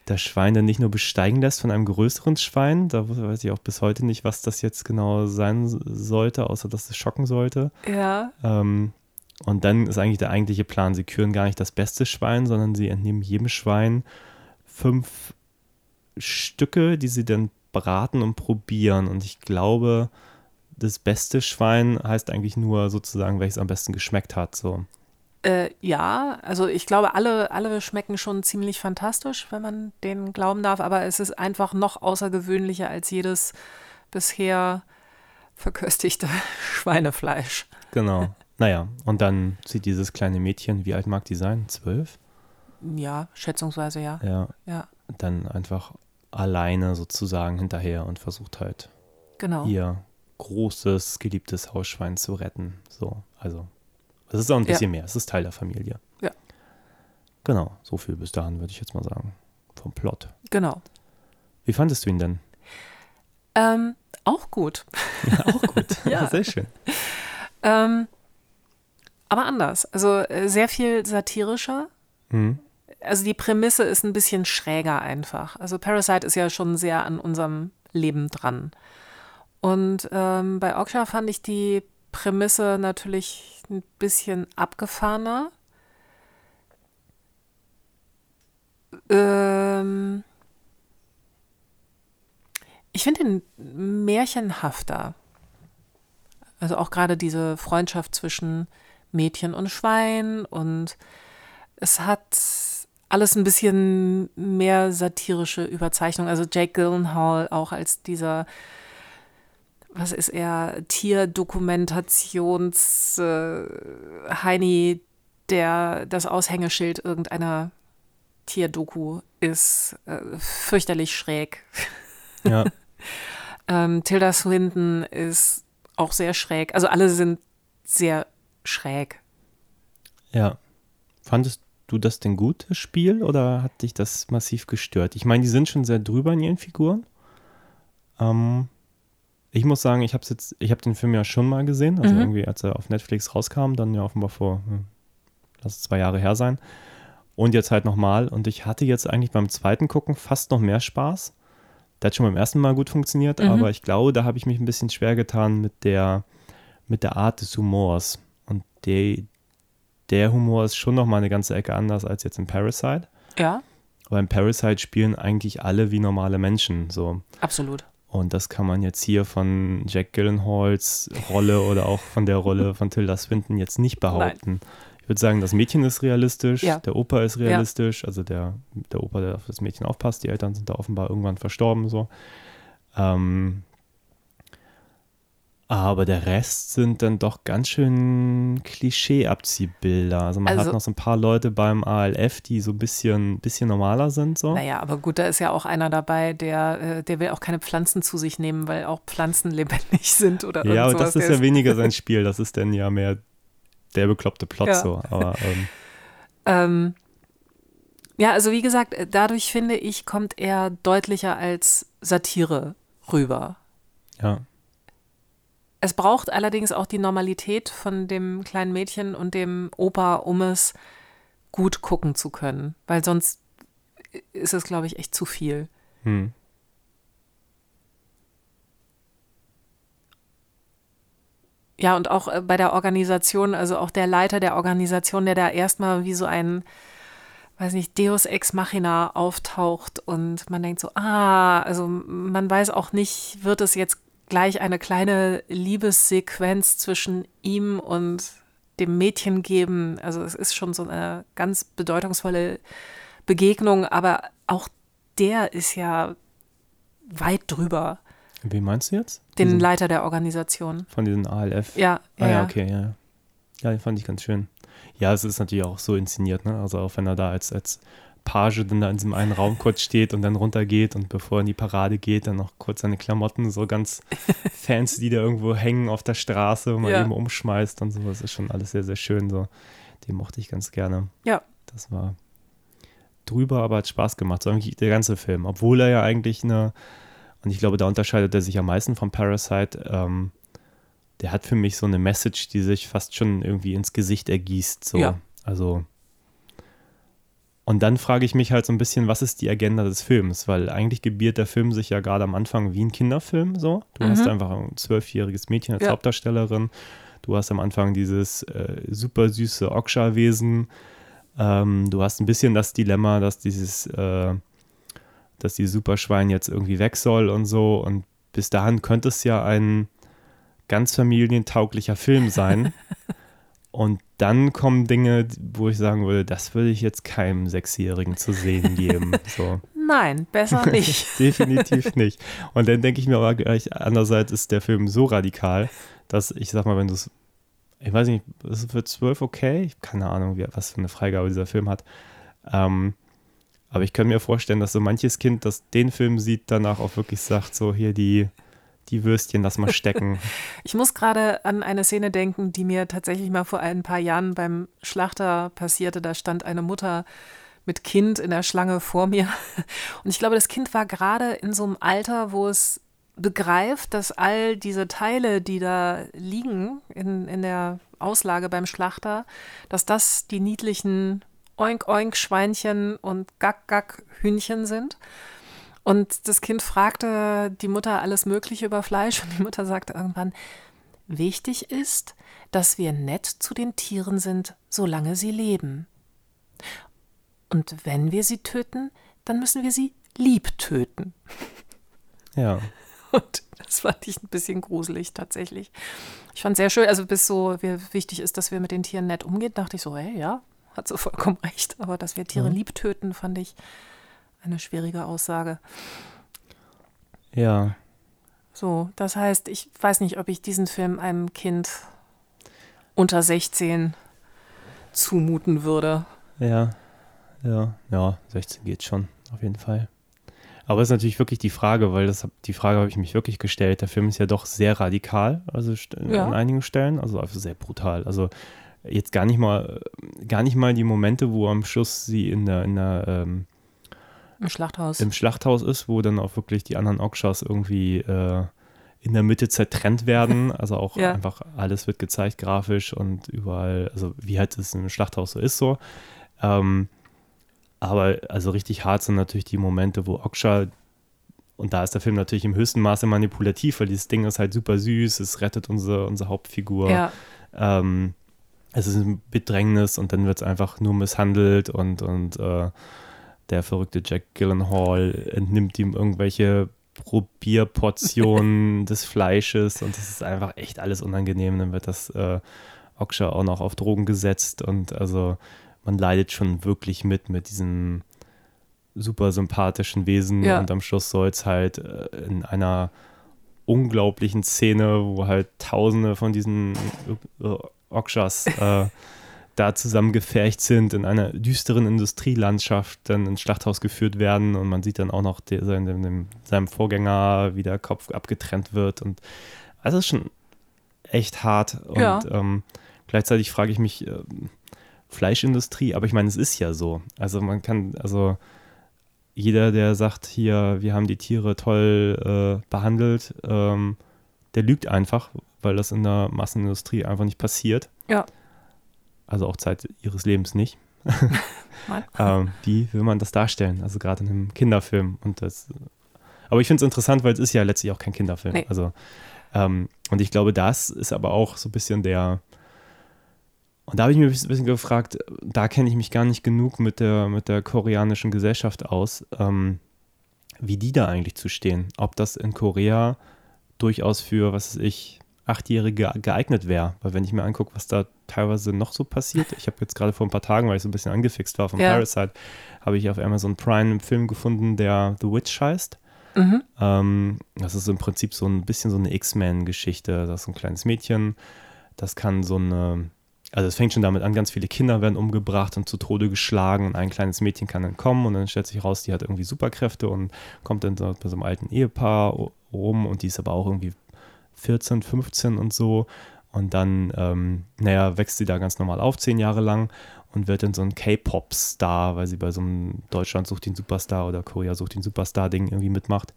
A: das Schwein dann nicht nur besteigen lässt von einem größeren Schwein, da weiß ich auch bis heute nicht, was das jetzt genau sein sollte, außer dass es schocken sollte.
B: Ja.
A: Ähm, und dann ist eigentlich der eigentliche Plan, sie küren gar nicht das beste Schwein, sondern sie entnehmen jedem Schwein fünf Stücke, die sie dann braten und probieren. Und ich glaube, das beste Schwein heißt eigentlich nur sozusagen, welches am besten geschmeckt hat. So.
B: Äh, ja, also ich glaube, alle, alle schmecken schon ziemlich fantastisch, wenn man denen glauben darf, aber es ist einfach noch außergewöhnlicher als jedes bisher verköstigte (laughs) Schweinefleisch.
A: Genau. Naja, und dann sieht dieses kleine Mädchen, wie alt mag die sein? Zwölf?
B: Ja, schätzungsweise ja.
A: Ja,
B: Ja,
A: dann einfach alleine sozusagen hinterher und versucht halt
B: genau.
A: ihr großes, geliebtes Hausschwein zu retten. So, also, es ist auch ein
B: Ja.
A: bisschen mehr. Es ist Teil der Familie.
B: Ja.
A: Genau, so viel bis dahin, würde ich jetzt mal sagen. Vom Plot.
B: Genau.
A: Wie fandest du ihn denn?
B: Ähm, auch gut.
A: auch gut. (laughs)
B: Ja.
A: Sehr schön.
B: Ähm, aber anders. Also äh, sehr viel satirischer.
A: Mhm.
B: Also die Prämisse ist ein bisschen schräger einfach. Also Parasite ist ja schon sehr an unserem Leben dran. Und ähm, bei Oksha fand ich die Prämisse natürlich ein bisschen abgefahrener. Ähm, ich finde ihn märchenhafter. Also auch gerade diese Freundschaft zwischen Mädchen und Schwein und es hat alles ein bisschen mehr satirische Überzeichnung. Also Jake Gyllenhaal auch als dieser, was ist er, Tierdokumentations äh, Heini, der das Aushängeschild irgendeiner Tierdoku ist, äh, fürchterlich schräg.
A: Ja, (laughs)
B: Ähm, Tilda Swinton ist auch sehr schräg. Also alle sind sehr schräg.
A: ja. Fandest du das denn gut, das Spiel, oder hat dich das massiv gestört? Ich meine, die sind schon sehr drüber in ihren Figuren. Ähm, ich muss sagen, ich habe jetzt, ich habe den Film ja schon mal gesehen, also
B: Mhm.
A: irgendwie, als er auf Netflix rauskam, dann ja offenbar vor, hm, lass es zwei Jahre her sein. Und jetzt halt nochmal. Und ich hatte jetzt eigentlich beim zweiten Gucken fast noch mehr Spaß. Der hat schon beim ersten Mal gut funktioniert,
B: Mhm.
A: aber ich glaube, da habe ich mich ein bisschen schwer getan mit der, mit der Art des Humors. Und der, der Humor ist schon nochmal eine ganze Ecke anders als jetzt in Parasite.
B: Ja,
A: Aber in Parasite spielen eigentlich alle wie normale Menschen. So.
B: absolut.
A: Und das kann man jetzt hier von Jack Gyllenhaals Rolle oder auch von der Rolle von Tilda Swinton jetzt nicht behaupten. Ich würde sagen, das Mädchen ist realistisch,
B: Ja.
A: der Opa ist realistisch, also der, der Opa, der auf das Mädchen aufpasst, die Eltern sind da offenbar irgendwann verstorben, so. Ähm, aber der Rest sind dann doch ganz schön Klischee-Abziehbilder. Also man
B: Also-
A: hat noch so ein paar Leute beim ALF, die so ein bisschen, bisschen normaler sind, so.
B: Naja, aber gut, da ist ja auch einer dabei, der, äh, der will auch keine Pflanzen zu sich nehmen, weil auch Pflanzen (laughs) lebendig sind oder
A: Ja, aber das ist ja weniger sein (laughs) Spiel. Das ist dann ja mehr der bekloppte Plot
B: Ja.
A: so. Aber ähm,
B: Ähm, ja, also wie gesagt, äh, dadurch finde ich, kommt er deutlicher als Satire rüber.
A: ja,
B: Es braucht allerdings auch die Normalität von dem kleinen Mädchen und dem Opa, um es gut gucken zu können, weil sonst ist es, glaube ich, echt zu viel. Ja, und auch äh, bei der Organisation, also auch der Leiter der Organisation, der da erstmal wie so ein, weiß nicht, Deus Ex Machina auftaucht und man denkt so, ah, also man weiß auch nicht, wird es jetzt gleich eine kleine Liebessequenz zwischen ihm und dem Mädchen geben. Also es ist schon so eine ganz bedeutungsvolle Begegnung, aber auch der ist ja weit drüber.
A: Wie meinst du jetzt?
B: Den
A: Diesen-
B: Leiter der Organisation.
A: Von diesen ALF?
B: Ja,
A: Ah, ja,
B: ja.
A: okay, ja. Ja, den fand ich ganz schön. Ja, es ist natürlich auch so inszeniert, ne? Also auch wenn er da als, als Page dann da in diesem einen Raum kurz steht und dann runtergeht und bevor er in die Parade geht, dann noch kurz seine Klamotten so ganz (laughs) fancy, die da irgendwo hängen auf der Straße, mal
B: Ja.
A: eben umschmeißt und so. Das ist schon alles sehr, sehr schön so. Den mochte ich ganz gerne.
B: Ja.
A: Das war drüber, aber hat Spaß gemacht. So eigentlich der ganze Film. Obwohl er ja eigentlich eine, und ich glaube, da unterscheidet er sich am meisten von Parasite, ähm, der hat für mich so eine Message, die sich fast schon irgendwie ins Gesicht ergießt. So.
B: Ja.
A: Also. Und dann frage ich mich halt so ein bisschen, was ist die Agenda des Films? Weil eigentlich gebiert der Film sich ja gerade am Anfang wie ein Kinderfilm so. Du hast einfach ein zwölfjähriges Mädchen als
B: Ja.
A: Hauptdarstellerin. Du hast am Anfang dieses äh, super süße Oksha-Wesen. Ähm, du hast ein bisschen das Dilemma, dass dieses, äh, dass die Superschwein jetzt irgendwie weg soll und so. Und bis dahin könnte es ja ein ganz familientauglicher Film sein. (laughs) und dann kommen Dinge, wo ich sagen würde, das würde ich jetzt keinem Sechsjährigen zu sehen (laughs) geben. So.
B: Nein, besser (laughs) nicht.
A: Definitiv nicht. Und dann denke ich mir aber gleich, andererseits ist der Film so radikal, dass ich sag mal, wenn du es, ich weiß nicht, ist es für zwölf okay? Ich habe keine Ahnung, wie, was für eine Freigabe dieser Film hat. Ähm, aber ich könnte mir vorstellen, dass so manches Kind, das den Film sieht, danach auch wirklich sagt, so hier die, die Würstchen, lass mal stecken. (laughs)
B: Ich muss gerade an eine Szene denken, die mir tatsächlich mal vor ein paar Jahren beim Schlachter passierte. Da stand eine Mutter mit Kind in der Schlange vor mir. (laughs) Und ich glaube, das Kind war gerade in so einem Alter, wo es begreift, dass all diese Teile, die da liegen in, in der Auslage beim Schlachter, dass das die niedlichen Oink-Oink-Schweinchen und Gack-Gack-Hühnchen sind. Und das Kind fragte die Mutter alles Mögliche über Fleisch und die Mutter sagte irgendwann, wichtig ist, dass wir nett zu den Tieren sind, solange sie leben. Und wenn wir sie töten, dann müssen wir sie lieb töten.
A: Ja. (laughs)
B: Und das fand ich ein bisschen gruselig tatsächlich. Ich fand sehr schön, also bis so wie wichtig ist, dass wir mit den Tieren nett umgehen, dachte ich so, hey, ja, hat so vollkommen recht. Aber dass wir Tiere lieb töten, fand ich eine schwierige Aussage.
A: Ja.
B: So, das heißt, ich weiß nicht, ob ich diesen Film einem Kind unter 16 zumuten würde.
A: Ja, ja, ja, 16 geht schon, auf jeden Fall. Aber es ist natürlich wirklich die Frage, weil das die Frage habe ich mich wirklich gestellt. Der Film ist ja doch sehr radikal, also
B: Ja.
A: an einigen Stellen, also einfach sehr brutal. Also jetzt gar nicht mal, gar nicht mal die Momente, wo am Schluss sie in der, in der ähm,
B: Im Schlachthaus.
A: im Schlachthaus ist, wo dann auch wirklich die anderen Okshas irgendwie äh, in der Mitte zertrennt werden. (laughs) Also auch
B: Ja.
A: einfach alles wird gezeigt, grafisch und überall, also wie halt es im Schlachthaus so ist so. Ähm, aber also richtig hart sind natürlich die Momente, wo Oksha, und da ist der Film natürlich im höchsten Maße manipulativ, weil dieses Ding ist halt super süß, es rettet unsere, unsere Hauptfigur.
B: ja,
A: Ähm, es ist ein Bedrängnis und dann wird es einfach nur misshandelt und, und äh, der verrückte Jack Gyllenhaal entnimmt ihm irgendwelche Probierportionen (laughs) des Fleisches und das ist einfach echt alles unangenehm. Dann wird das äh, Oksha auch noch auf Drogen gesetzt und also man leidet schon wirklich mit mit diesem super sympathischen Wesen
B: Ja.
A: und am Schluss soll es halt äh, in einer unglaublichen Szene, wo halt tausende von diesen äh, Okshas äh, (laughs) da zusammengefercht sind, in einer düsteren Industrielandschaft dann ins Schlachthaus geführt werden und man sieht dann auch noch der, seinem, dem, seinem Vorgänger, wie der Kopf abgetrennt wird und also es ist schon echt hart und
B: Ja.
A: ähm, gleichzeitig frage ich mich, ähm, Fleischindustrie, aber ich meine, es ist ja so. Also man kann, also jeder, der sagt, hier, wir haben die Tiere toll äh, behandelt, ähm, der lügt einfach, weil das in der Massenindustrie einfach nicht passiert.
B: Ja.
A: Also auch Zeit ihres Lebens nicht. (laughs) Ähm, wie will man das darstellen? Also gerade in einem Kinderfilm. Und das, aber ich finde es interessant, weil es ist ja letztlich auch kein Kinderfilm.
B: Nee.
A: Also Ähm, und ich glaube, das ist aber auch so ein bisschen der, und da habe ich mich ein bisschen gefragt, da kenne ich mich gar nicht genug mit der, mit der koreanischen Gesellschaft aus, ähm, wie die da eigentlich zu stehen. Ob das in Korea durchaus für, was weiß ich, Achtjährige geeignet wäre. Weil wenn ich mir angucke, was da teilweise noch so passiert, ich habe jetzt gerade vor ein paar Tagen, weil ich so ein bisschen angefixt war vom
B: Ja.
A: Parasite, habe ich auf Amazon Prime einen Film gefunden, der The Witch heißt.
B: Mhm.
A: Ähm, das ist im Prinzip so ein bisschen so eine X-Men-Geschichte. Das ist ein kleines Mädchen, das kann so eine, also es fängt schon damit an, ganz viele Kinder werden umgebracht und zu Tode geschlagen und ein kleines Mädchen kann entkommen und dann stellt sich raus, die hat irgendwie Superkräfte und kommt dann so bei so einem alten Ehepaar rum und die ist aber auch irgendwie 14, 15 und so. Und dann, ähm, naja, wächst sie da ganz normal auf, zehn Jahre lang und wird dann so ein K-Pop-Star, weil sie bei so einem Deutschland sucht den Superstar oder Korea sucht den Superstar-Ding irgendwie mitmacht.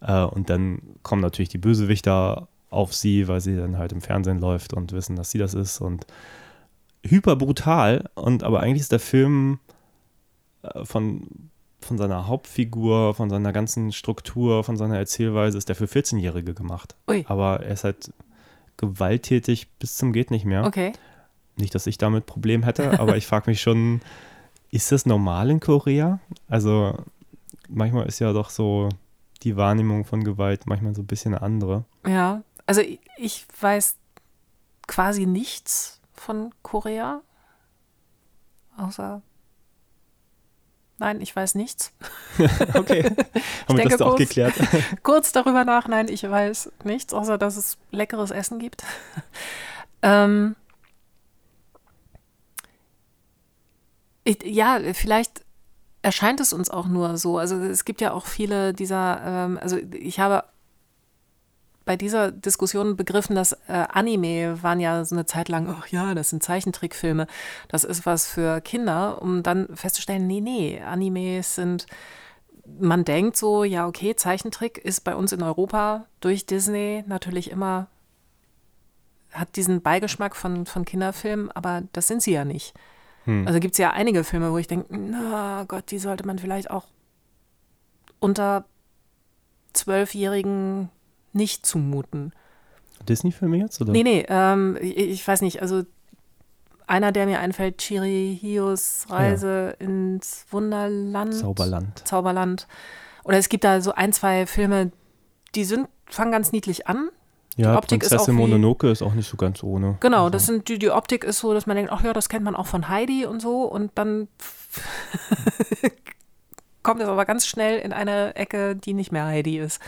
A: Äh, und dann kommen natürlich die Bösewichter auf sie, weil sie dann halt im Fernsehen läuft und wissen, dass sie das ist und hyper brutal. Und aber eigentlich ist der Film äh, von, von seiner Hauptfigur, von seiner ganzen Struktur, von seiner Erzählweise, ist der für 14-Jährige gemacht.
B: Ui.
A: Aber er ist halt gewalttätig bis zum geht nicht mehr.
B: Okay.
A: Nicht, dass ich damit Problem hätte, aber ich frage mich schon, ist das normal in Korea? Also manchmal ist ja doch so die Wahrnehmung von Gewalt manchmal so ein bisschen eine andere.
B: Ja, also ich- ich weiß quasi nichts von Korea. Außer. Nein, ich weiß nichts. (laughs)
A: Okay, (laughs) haben wir das doch
B: kurz-
A: geklärt. (laughs)
B: Kurz darüber nach, nein, ich weiß nichts, außer dass es leckeres Essen gibt. ähm, ich, ja, vielleicht erscheint es uns auch nur so. Also es gibt ja auch viele dieser, ähm, also ich habe bei dieser Diskussion begriffen, dass äh, Anime waren ja so eine Zeit lang, ach ja, das sind Zeichentrickfilme, das ist was für Kinder, um dann festzustellen, nee, nee, Animes sind, man denkt so, ja, okay, Zeichentrick ist bei uns in Europa durch Disney natürlich immer, hat diesen Beigeschmack von, von Kinderfilmen, aber das sind sie ja nicht. Also gibt es ja einige Filme, wo ich denke, na Gott, die sollte man vielleicht auch unter Zwölfjährigen nicht zumuten.
A: Disney-Filme jetzt? Oder?
B: Nee, nee, ähm, ich, ich weiß nicht, also einer, der mir einfällt, Chirihios Reise ins Wunderland.
A: Zauberland.
B: Zauberland. Oder es gibt da so ein, zwei Filme, die sind, fangen ganz niedlich an.
A: Ja,
B: Optik ist
A: Prinzessin
B: auch wie-
A: Mononoke ist auch nicht so ganz ohne.
B: Genau,
A: Also,
B: das sind die, die Optik ist so, dass man denkt, ach ja, das kennt man auch von Heidi und so. Und dann (laughs) kommt es aber ganz schnell in eine Ecke, die nicht mehr Heidi ist.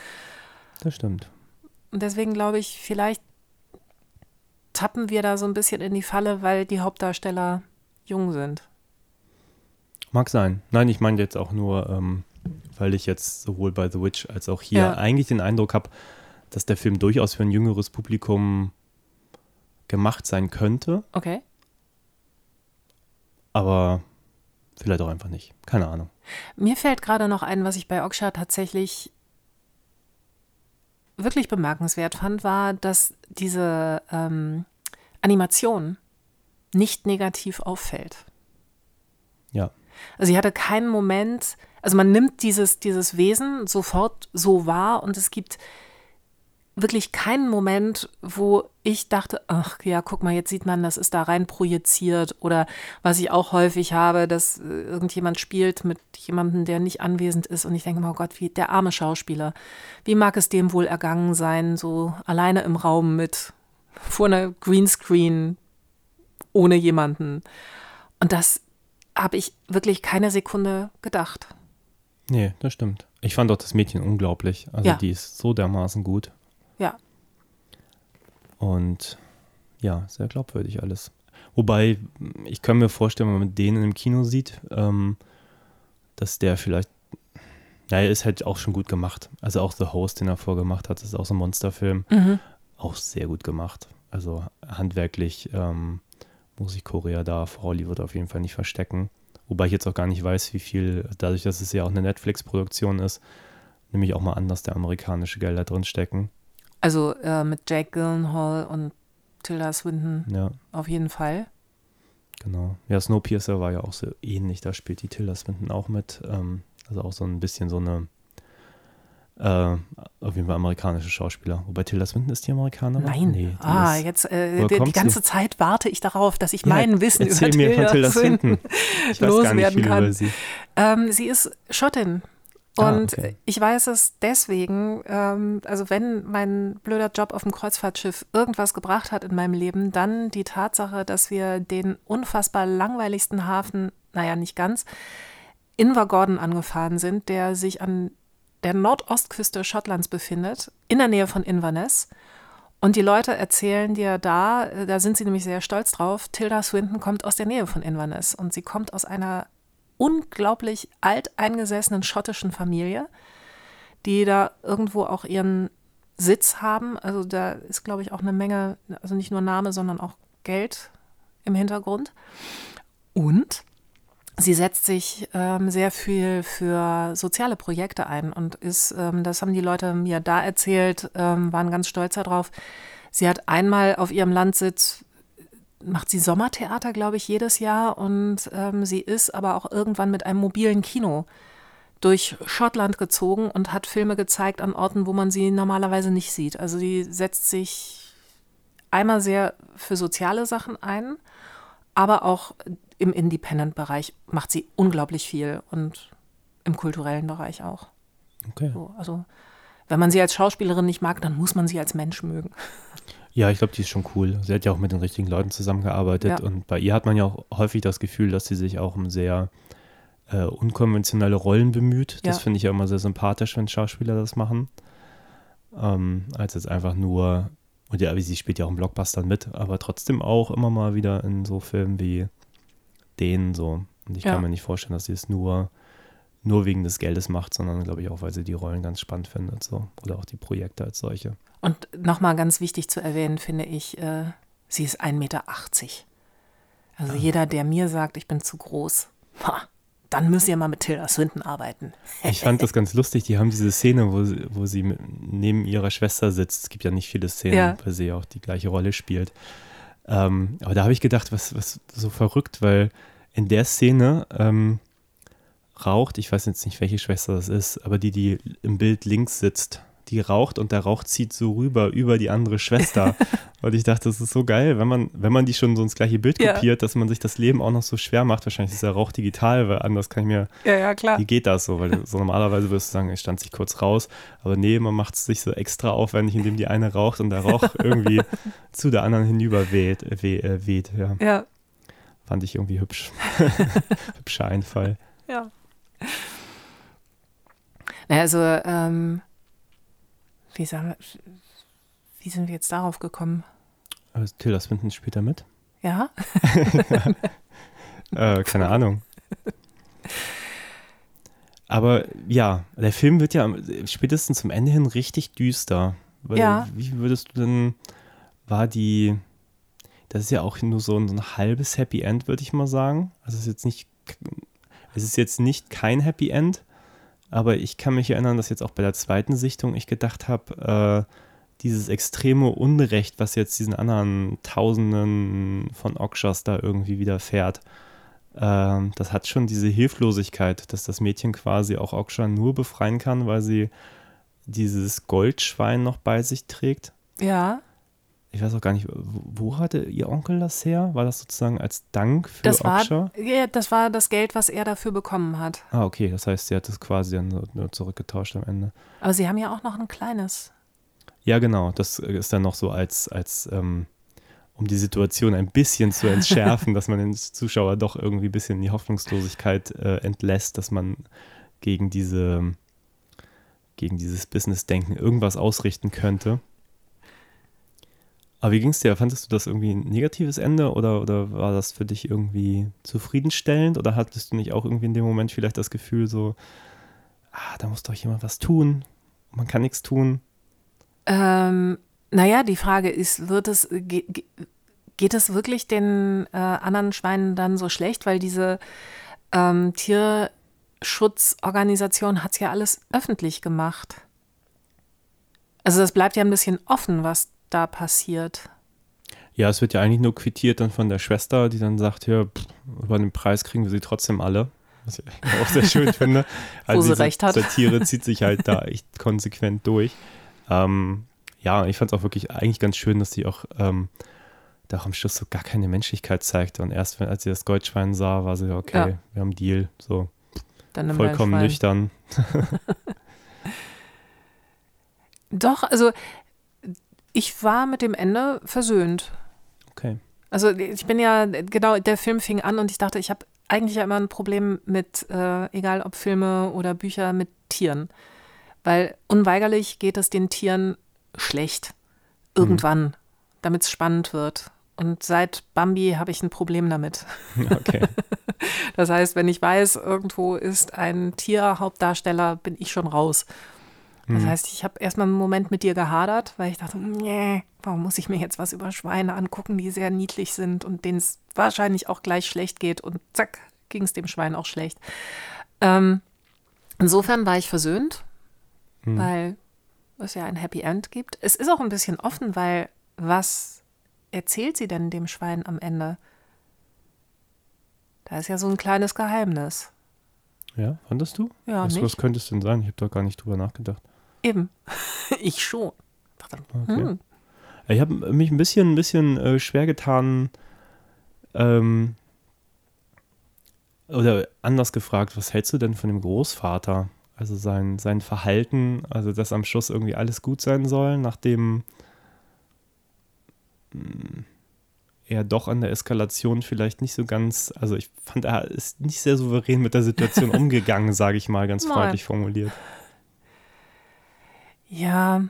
A: Das stimmt.
B: Und deswegen glaube ich, vielleicht tappen wir da so ein bisschen in die Falle, weil die Hauptdarsteller jung sind.
A: Mag sein. Nein, ich meine jetzt auch nur, ähm, weil ich jetzt sowohl bei The Witch als auch hier
B: Ja.
A: eigentlich den Eindruck habe, dass der Film durchaus für ein jüngeres Publikum gemacht sein könnte,
B: Okay.
A: aber vielleicht auch einfach nicht. Keine Ahnung.
B: Mir fällt gerade noch ein, was ich bei Oksha tatsächlich wirklich bemerkenswert fand, war, dass diese ähm, Animation nicht negativ auffällt.
A: Ja.
B: Also ich hatte keinen Moment, also man nimmt dieses, dieses Wesen sofort so wahr und es gibt wirklich keinen Moment, wo ich dachte, ach ja, guck mal, jetzt sieht man, das ist da rein projiziert oder was ich auch häufig habe, dass äh, irgendjemand spielt mit jemandem, der nicht anwesend ist und ich denke, oh Gott, wie der arme Schauspieler, wie mag es dem wohl ergangen sein, so alleine im Raum mit vor einer Greenscreen ohne jemanden. Und das habe ich wirklich keine Sekunde gedacht.
A: Nee, das stimmt. Ich fand auch das Mädchen unglaublich. Also
B: Ja.
A: die ist so dermaßen gut.
B: Ja,
A: Und ja, sehr glaubwürdig alles. Wobei, ich kann mir vorstellen, wenn man den im Kino sieht, ähm, dass der vielleicht, ja, er ist halt auch schon gut gemacht. Also auch The Host, den er vorgemacht hat, ist auch so ein Monsterfilm. Auch sehr gut gemacht. Also handwerklich ähm, muss ich Korea da vor Hollywood auf jeden Fall nicht verstecken. Wobei ich jetzt auch gar nicht weiß, wie viel, dadurch, dass es ja auch eine Netflix-Produktion ist, nehme ich auch mal an, dass da amerikanische Gelder drin stecken.
B: Also äh, mit Jake Gyllenhaal und Tilda Swinton
A: Ja.
B: auf jeden Fall.
A: Genau. Ja, Snowpiercer war ja auch so ähnlich. Da spielt die Tilda Swinton auch mit. Ähm, also auch so ein bisschen so eine Äh, auf jeden Fall amerikanische Schauspieler. Wobei Tilda Swinton ist die Amerikanerin?
B: Nein.
A: Nee, die
B: ah,
A: ist,
B: jetzt äh, die, die ganze
A: sie?
B: Zeit warte ich darauf, dass ich
A: Ja,
B: mein Wissen über Tilda
A: Tilda
B: Swinton loswerden kann.
A: sie.
B: Ähm, sie ist Schottin.
A: Ah,
B: Und
A: okay.
B: ich weiß es deswegen, ähm, also wenn mein blöder Job auf dem Kreuzfahrtschiff irgendwas gebracht hat in meinem Leben, dann die Tatsache, dass wir den unfassbar langweiligsten Hafen, naja, nicht ganz, Invergordon angefahren sind, der sich an der Nordostküste Schottlands befindet, in der Nähe von Inverness. Und die Leute erzählen dir da, äh, da sind sie nämlich sehr stolz drauf, Tilda Swinton kommt aus der Nähe von Inverness und sie kommt aus einer unglaublich alteingesessenen schottischen Familie, die da irgendwo auch ihren Sitz haben. Also da ist, glaube ich, auch eine Menge, also nicht nur Name, sondern auch Geld im Hintergrund. Und sie setzt sich ähm, sehr viel für soziale Projekte ein und ist, ähm, das haben die Leute mir da erzählt, ähm, waren ganz stolz darauf. Sie hat einmal auf ihrem Landsitz macht sie Sommertheater, glaube ich, jedes Jahr und ähm, sie ist aber auch irgendwann mit einem mobilen Kino durch Schottland gezogen und hat Filme gezeigt an Orten, wo man sie normalerweise nicht sieht. Also sie setzt sich einmal sehr für soziale Sachen ein, aber auch im Independent-Bereich macht sie unglaublich viel und im kulturellen Bereich auch.
A: Okay.
B: So, also wenn man sie als Schauspielerin nicht mag, dann muss man sie als Mensch mögen.
A: Ja, ich glaube, die ist schon cool. Sie hat ja auch mit den richtigen Leuten zusammengearbeitet
B: Ja.
A: und bei ihr hat man ja auch häufig das Gefühl, dass sie sich auch um sehr äh, unkonventionelle Rollen bemüht. Das
B: Ja.
A: finde ich ja immer sehr sympathisch, wenn Schauspieler das machen. Ähm, als jetzt einfach nur, und ja, sie spielt ja auch in Blockbustern mit, aber trotzdem auch immer mal wieder in so Filmen wie den so. Und ich
B: Ja.
A: kann mir nicht vorstellen, dass sie es nur, nur wegen des Geldes macht, sondern glaube ich auch, weil sie die Rollen ganz spannend findet. So. Oder auch die Projekte als solche.
B: Und nochmal ganz wichtig zu erwähnen, finde ich, äh, sie ist 1,80 Meter. Also jeder, der mir sagt, ich bin zu groß, ha, dann müsst ihr mal mit Tilda Swinton arbeiten.
A: Ich fand das ganz lustig. Die haben diese Szene, wo sie, wo sie neben ihrer Schwester sitzt. Es gibt ja nicht viele Szenen,
B: Ja.
A: weil sie ja auch die gleiche Rolle spielt. Ähm, aber da habe ich gedacht, was, was so verrückt, weil in der Szene ähm, raucht, ich weiß jetzt nicht, welche Schwester das ist, aber die, die im Bild links sitzt, die raucht und der Rauch zieht so rüber über die andere Schwester. (laughs) und ich dachte, das ist so geil, wenn man, wenn man die schon so ins gleiche Bild
B: Ja.
A: kopiert, dass man sich das Leben auch noch so schwer macht. Wahrscheinlich ist der Rauch digital, weil anders kann ich mir
B: Ja, ja, klar.
A: wie geht das so? Weil so normalerweise würdest du sagen, ich stand sich kurz raus, aber nee, man macht es sich so extra aufwendig, indem die eine raucht und der Rauch (laughs) irgendwie zu der anderen hinüber weht. Weh, äh, weht ja.
B: Ja,
A: Fand ich irgendwie hübsch. (laughs) Hübscher Einfall.
B: ja. (laughs) Naja, also, ähm, wie, sagen wir, wie sind wir jetzt darauf gekommen?
A: Also, Tilda Swinton spielt da mit?
B: Ja? (laughs)
A: Äh, keine Ahnung. Aber ja, der Film wird ja spätestens zum Ende hin richtig düster. Weil,
B: Ja.
A: Wie würdest du denn, war die, das ist ja auch nur so ein, so ein halbes Happy End, würde ich mal sagen. Also es ist jetzt nicht, es ist jetzt nicht kein Happy End, aber ich kann mich erinnern, dass jetzt auch bei der zweiten Sichtung ich gedacht habe, äh, dieses extreme Unrecht, was jetzt diesen anderen Tausenden von Okshas da irgendwie widerfährt, ähm, das hat schon diese Hilflosigkeit, dass das Mädchen quasi auch Oksha nur befreien kann, weil sie dieses Goldschwein noch bei sich trägt.
B: Ja.
A: Ich weiß auch gar nicht, wo, hatte ihr Onkel das her? War das sozusagen als Dank für
B: Das war, ja, das war das Geld, was er dafür bekommen hat.
A: Ah, okay, das heißt, sie hat es quasi dann nur- nur zurückgetauscht am Ende.
B: Aber sie haben ja auch noch ein kleines.
A: Ja, genau. Das ist dann noch so als, als ähm, um die Situation ein bisschen zu entschärfen, (laughs) dass man den Zuschauer doch irgendwie ein bisschen in die Hoffnungslosigkeit äh, entlässt, dass man gegen diese gegen dieses Business-Denken irgendwas ausrichten könnte. Aber wie ging es dir? Fandest du das irgendwie ein negatives Ende oder, oder war das für dich irgendwie zufriedenstellend? Oder hattest du nicht auch irgendwie in dem Moment vielleicht das Gefühl so, ah, da muss doch jemand was tun, man kann nichts tun?
B: Ähm, naja, die Frage ist, wird es, ge, ge, geht es wirklich den äh, anderen Schweinen dann so schlecht? Weil diese ähm, Tierschutzorganisation hat es ja alles öffentlich gemacht. Also das bleibt ja ein bisschen offen, was da passiert.
A: Ja, es wird ja eigentlich nur quittiert dann von der Schwester, die dann sagt, ja, pff, über den Preis kriegen wir sie trotzdem alle. was ich auch sehr (laughs) schön finde.
B: Wo
A: Also
B: sie
A: diese
B: recht hat.
A: Satire zieht sich halt da (laughs) echt konsequent durch. Ähm, ja, ich fand es auch wirklich eigentlich ganz schön, dass sie auch ähm, da auch am Schluss so gar keine Menschlichkeit zeigte. Und erst, als sie das Goldschwein sah, war sie, okay,
B: Ja.
A: wir haben Deal. So vollkommen nüchtern. (laughs)
B: Doch, also ich war mit dem Ende versöhnt.
A: Okay.
B: Also ich bin ja, genau, der Film fing an und ich dachte, ich habe eigentlich ja immer ein Problem mit, äh, egal ob Filme oder Bücher, mit Tieren. Weil unweigerlich geht es den Tieren schlecht. Irgendwann, damit es spannend wird. Und seit Bambi habe ich ein Problem damit. (laughs)
A: Okay.
B: Das heißt, wenn ich weiß, irgendwo ist ein Tierhauptdarsteller, bin ich schon raus. Das heißt, ich habe erstmal einen Moment mit dir gehadert, weil ich dachte, nee, warum muss ich mir jetzt was über Schweine angucken, die sehr niedlich sind und denen es wahrscheinlich auch gleich schlecht geht. Und zack, ging es dem Schwein auch schlecht. Ähm, insofern war ich versöhnt, weil es ja ein Happy End gibt. Es ist auch ein bisschen offen, weil was erzählt sie denn dem Schwein am Ende? Da ist ja so ein kleines Geheimnis.
A: Ja, fandest du?
B: Ja,
A: was,
B: nicht?
A: was könnte es denn sein? Ich habe da gar nicht drüber nachgedacht.
B: Eben. (laughs) ich schon.
A: Okay.
B: hm,
A: Ich habe mich ein bisschen, ein bisschen äh, schwer getan, ähm, oder anders gefragt, was hältst du denn von dem Großvater? Also sein, sein Verhalten, also dass am Schluss irgendwie alles gut sein soll, nachdem mh, er doch an der Eskalation vielleicht nicht so ganz, also ich fand, er ist nicht sehr souverän mit der Situation (laughs) umgegangen, sage ich mal, ganz freundlich formuliert.
B: Ja.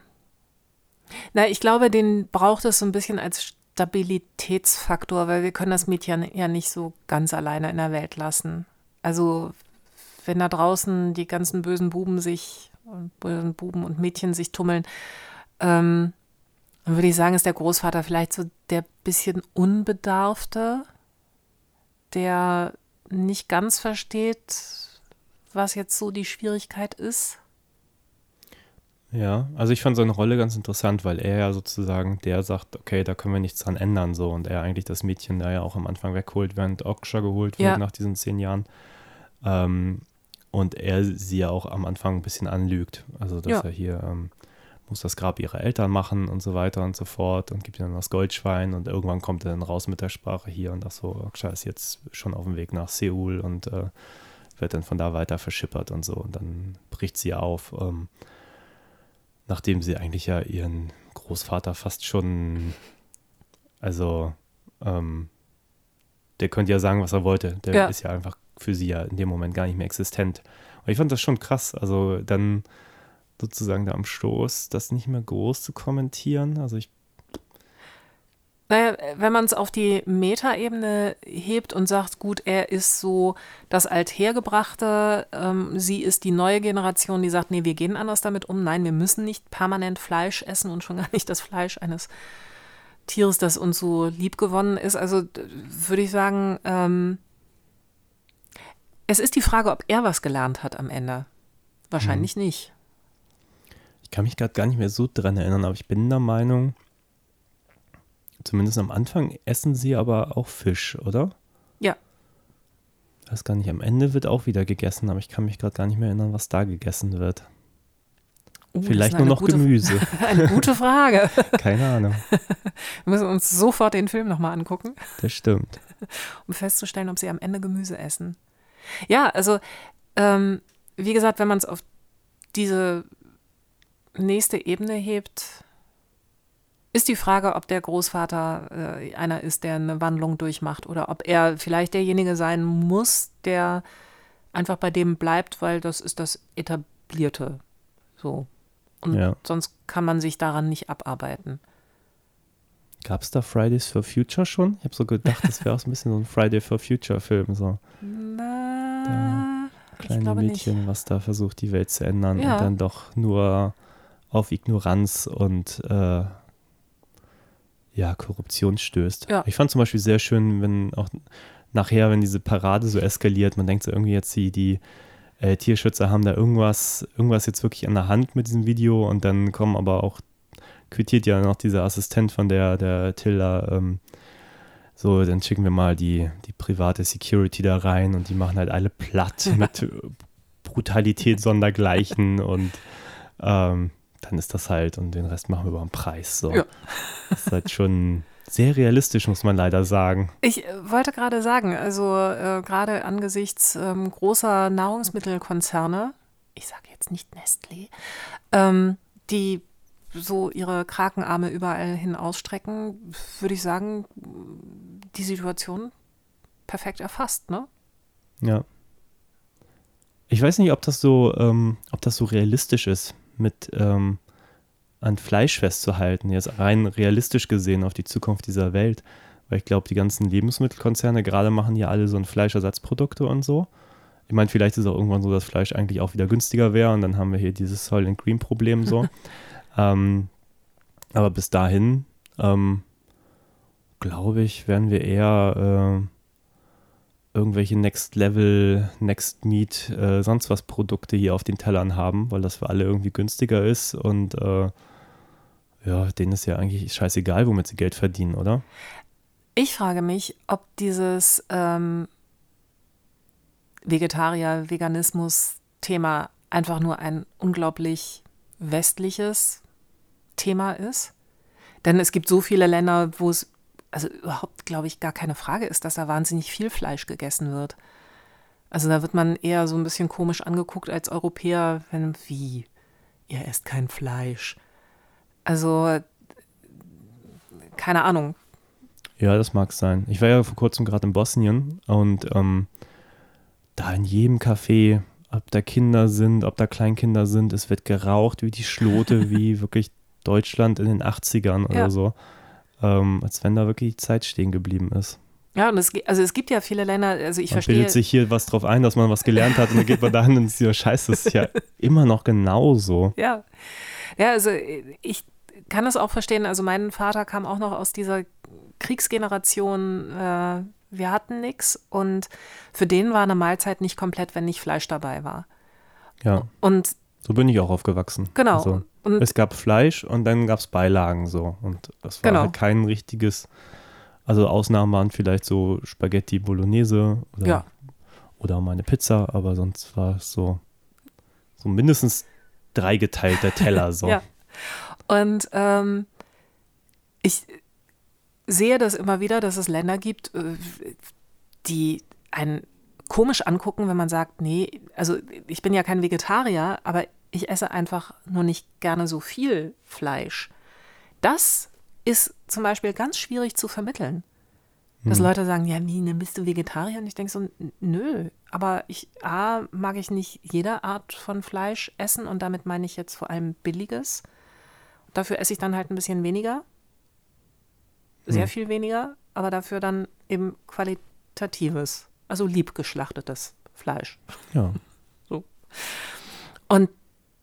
B: Na, ich glaube, den braucht es so ein bisschen als Stabilitätsfaktor, weil wir können das Mädchen ja nicht so ganz alleine in der Welt lassen. Also, wenn da draußen die ganzen bösen Buben sich, bösen Buben und Mädchen sich tummeln, ähm, dann würde ich sagen, ist der Großvater vielleicht so der bisschen Unbedarfte, der nicht ganz versteht, was jetzt so die Schwierigkeit ist.
A: Ja, also ich fand seine Rolle ganz interessant, weil er ja sozusagen der sagt, okay, da können wir nichts dran ändern, so und er eigentlich das Mädchen da ja auch am Anfang wegholt, während Oksha geholt
B: Ja.
A: wird nach diesen zehn Jahren. Ähm, und er sie ja auch am Anfang ein bisschen anlügt, also dass
B: Ja.
A: er hier ähm, muss das Grab ihrer Eltern machen und so weiter und so fort und gibt ihr dann das Goldschwein und irgendwann kommt er dann raus mit der Sprache hier und das so, Oksha ist jetzt schon auf dem Weg nach Seoul und äh, wird dann von da weiter verschippert und so und dann bricht sie auf. Ähm, nachdem sie eigentlich ja ihren Großvater fast schon, also, ähm, der könnte ja sagen, was er wollte. Der
B: Ja.
A: ist ja einfach für sie ja in dem Moment gar nicht mehr existent. Und ich fand das schon krass. Also dann sozusagen da am Stoß, das nicht mehr groß zu kommentieren. Also ich,
B: Naja, wenn man es auf die Metaebene hebt und sagt, gut, er ist so das Althergebrachte, ähm, sie ist die neue Generation, die sagt, nee, wir gehen anders damit um. Nein, wir müssen nicht permanent Fleisch essen und schon gar nicht das Fleisch eines Tieres, das uns so lieb gewonnen ist. Also würde ich sagen, ähm, es ist die Frage, ob er was gelernt hat am Ende. Wahrscheinlich nicht.
A: ich kann mich gerade gar nicht mehr so dran erinnern, aber ich bin der Meinung, zumindest am Anfang essen sie aber auch Fisch, oder?
B: Ja.
A: Ich weiß gar nicht, am Ende wird auch wieder gegessen, aber ich kann mich gerade gar nicht mehr erinnern, was da gegessen wird.
B: Oh,
A: Vielleicht nur noch
B: gute,
A: Gemüse. (laughs)
B: Eine gute Frage. (laughs)
A: Keine Ahnung.
B: Wir müssen uns sofort den Film nochmal angucken.
A: Das stimmt.
B: um festzustellen, ob sie am Ende Gemüse essen. Ja, also ähm, wie gesagt, wenn man es auf diese nächste Ebene hebt, ist die Frage, ob der Großvater äh, einer ist, der eine Wandlung durchmacht oder ob er vielleicht derjenige sein muss, der einfach bei dem bleibt, weil das ist das Etablierte. So. Und
A: Ja.
B: sonst kann man sich daran nicht abarbeiten.
A: Gab es da Fridays for Future schon? Ich habe so gedacht, das wäre auch so ein bisschen so ein Friday for Future Film, so
B: Na,
A: kleine Mädchen, was da versucht, die Welt zu ändern
B: Ja.
A: und dann doch nur auf Ignoranz und äh, ja, Korruption stößt.
B: Ja.
A: Ich fand zum Beispiel sehr schön, wenn auch nachher, wenn diese Parade so eskaliert, man denkt so irgendwie jetzt die, die äh, Tierschützer haben da irgendwas, irgendwas jetzt wirklich an der Hand mit diesem Video und dann kommen aber auch, quittiert ja noch dieser Assistent von der, der Tilda, ähm, so, dann schicken wir mal die, die private Security da rein und die machen halt alle platt (laughs) mit Brutalität sondergleichen und ähm, dann ist das halt und den Rest machen wir über den Preis. So.
B: Ja.
A: Das ist halt schon sehr realistisch, muss man leider sagen.
B: Ich äh, wollte gerade sagen, also äh, gerade angesichts ähm, großer Nahrungsmittelkonzerne, ich sage jetzt nicht Nestlé, ähm, die so ihre Krakenarme überall hin ausstrecken, würde ich sagen, die Situation perfekt erfasst, ne?
A: Ja. Ich weiß nicht, ob das so, ähm, ob das so realistisch ist, mit ähm, an Fleisch festzuhalten, jetzt rein realistisch gesehen auf die Zukunft dieser Welt. Weil ich glaube, die ganzen Lebensmittelkonzerne gerade machen ja alle so ein Fleischersatzprodukte und so. Ich meine, vielleicht ist es auch irgendwann so, dass Fleisch eigentlich auch wieder günstiger wäre und dann haben wir hier dieses Soil and Green Problem so. (laughs) ähm, aber bis dahin, ähm, glaube ich, werden wir eher äh, irgendwelche Next Level, Next Meat, äh, sonst was Produkte hier auf den Tellern haben, weil das für alle irgendwie günstiger ist und äh, ja, denen ist ja eigentlich scheißegal, womit sie Geld verdienen, oder?
B: Ich frage mich, ob dieses ähm, Vegetarier-Veganismus-Thema einfach nur ein unglaublich westliches Thema ist. Denn es gibt so viele Länder, wo es also überhaupt, glaube ich, gar keine Frage ist, dass da wahnsinnig viel Fleisch gegessen wird. Also da wird man eher so ein bisschen komisch angeguckt als Europäer, wenn, wie, ihr esst kein Fleisch. Also, keine Ahnung.
A: Ja, das mag sein. Ich war ja vor kurzem gerade in Bosnien und ähm, da in jedem Café, ob da Kinder sind, ob da Kleinkinder sind, es wird geraucht wie die Schlote, (laughs) wie wirklich Deutschland in den 80ern oder
B: Ja.
A: so. Ähm, als wenn da wirklich Zeit stehen geblieben ist.
B: Ja, und es, also es gibt ja viele Länder, also ich
A: Man
B: verstehe.
A: bildet sich hier was drauf ein, dass man was gelernt hat und dann geht man dahin und ist ja scheiße, das ist ja (laughs) immer noch genauso.
B: Ja. Ja, also ich kann es auch verstehen. Also mein Vater kam auch noch aus dieser Kriegsgeneration. Äh, wir hatten nichts und für den war eine Mahlzeit nicht komplett, wenn nicht Fleisch dabei war.
A: Ja,
B: Und
A: so bin ich auch aufgewachsen.
B: genau.
A: Also, es gab Fleisch und dann gab es Beilagen so. Und das war
B: Genau.
A: halt kein richtiges, also Ausnahmen waren vielleicht so Spaghetti Bolognese oder,
B: Ja.
A: oder mal eine Pizza, aber sonst war es so, so mindestens dreigeteilter Teller so. (laughs)
B: Ja. Und ähm, ich sehe das immer wieder, dass es Länder gibt, äh, die einen komisch angucken, wenn man sagt, nee, also ich bin ja kein Vegetarier, aber ich esse einfach nur nicht gerne so viel Fleisch. Das ist zum Beispiel ganz schwierig zu vermitteln. Dass Leute sagen, ja, wie, dann bist du Vegetarier? Und ich denke so, nö, aber ich, A, mag ich nicht jede Art von Fleisch essen und damit meine ich jetzt vor allem billiges. Dafür esse ich dann halt ein bisschen weniger, sehr viel weniger, aber dafür dann eben qualitatives, also liebgeschlachtetes Fleisch.
A: ja.
B: Und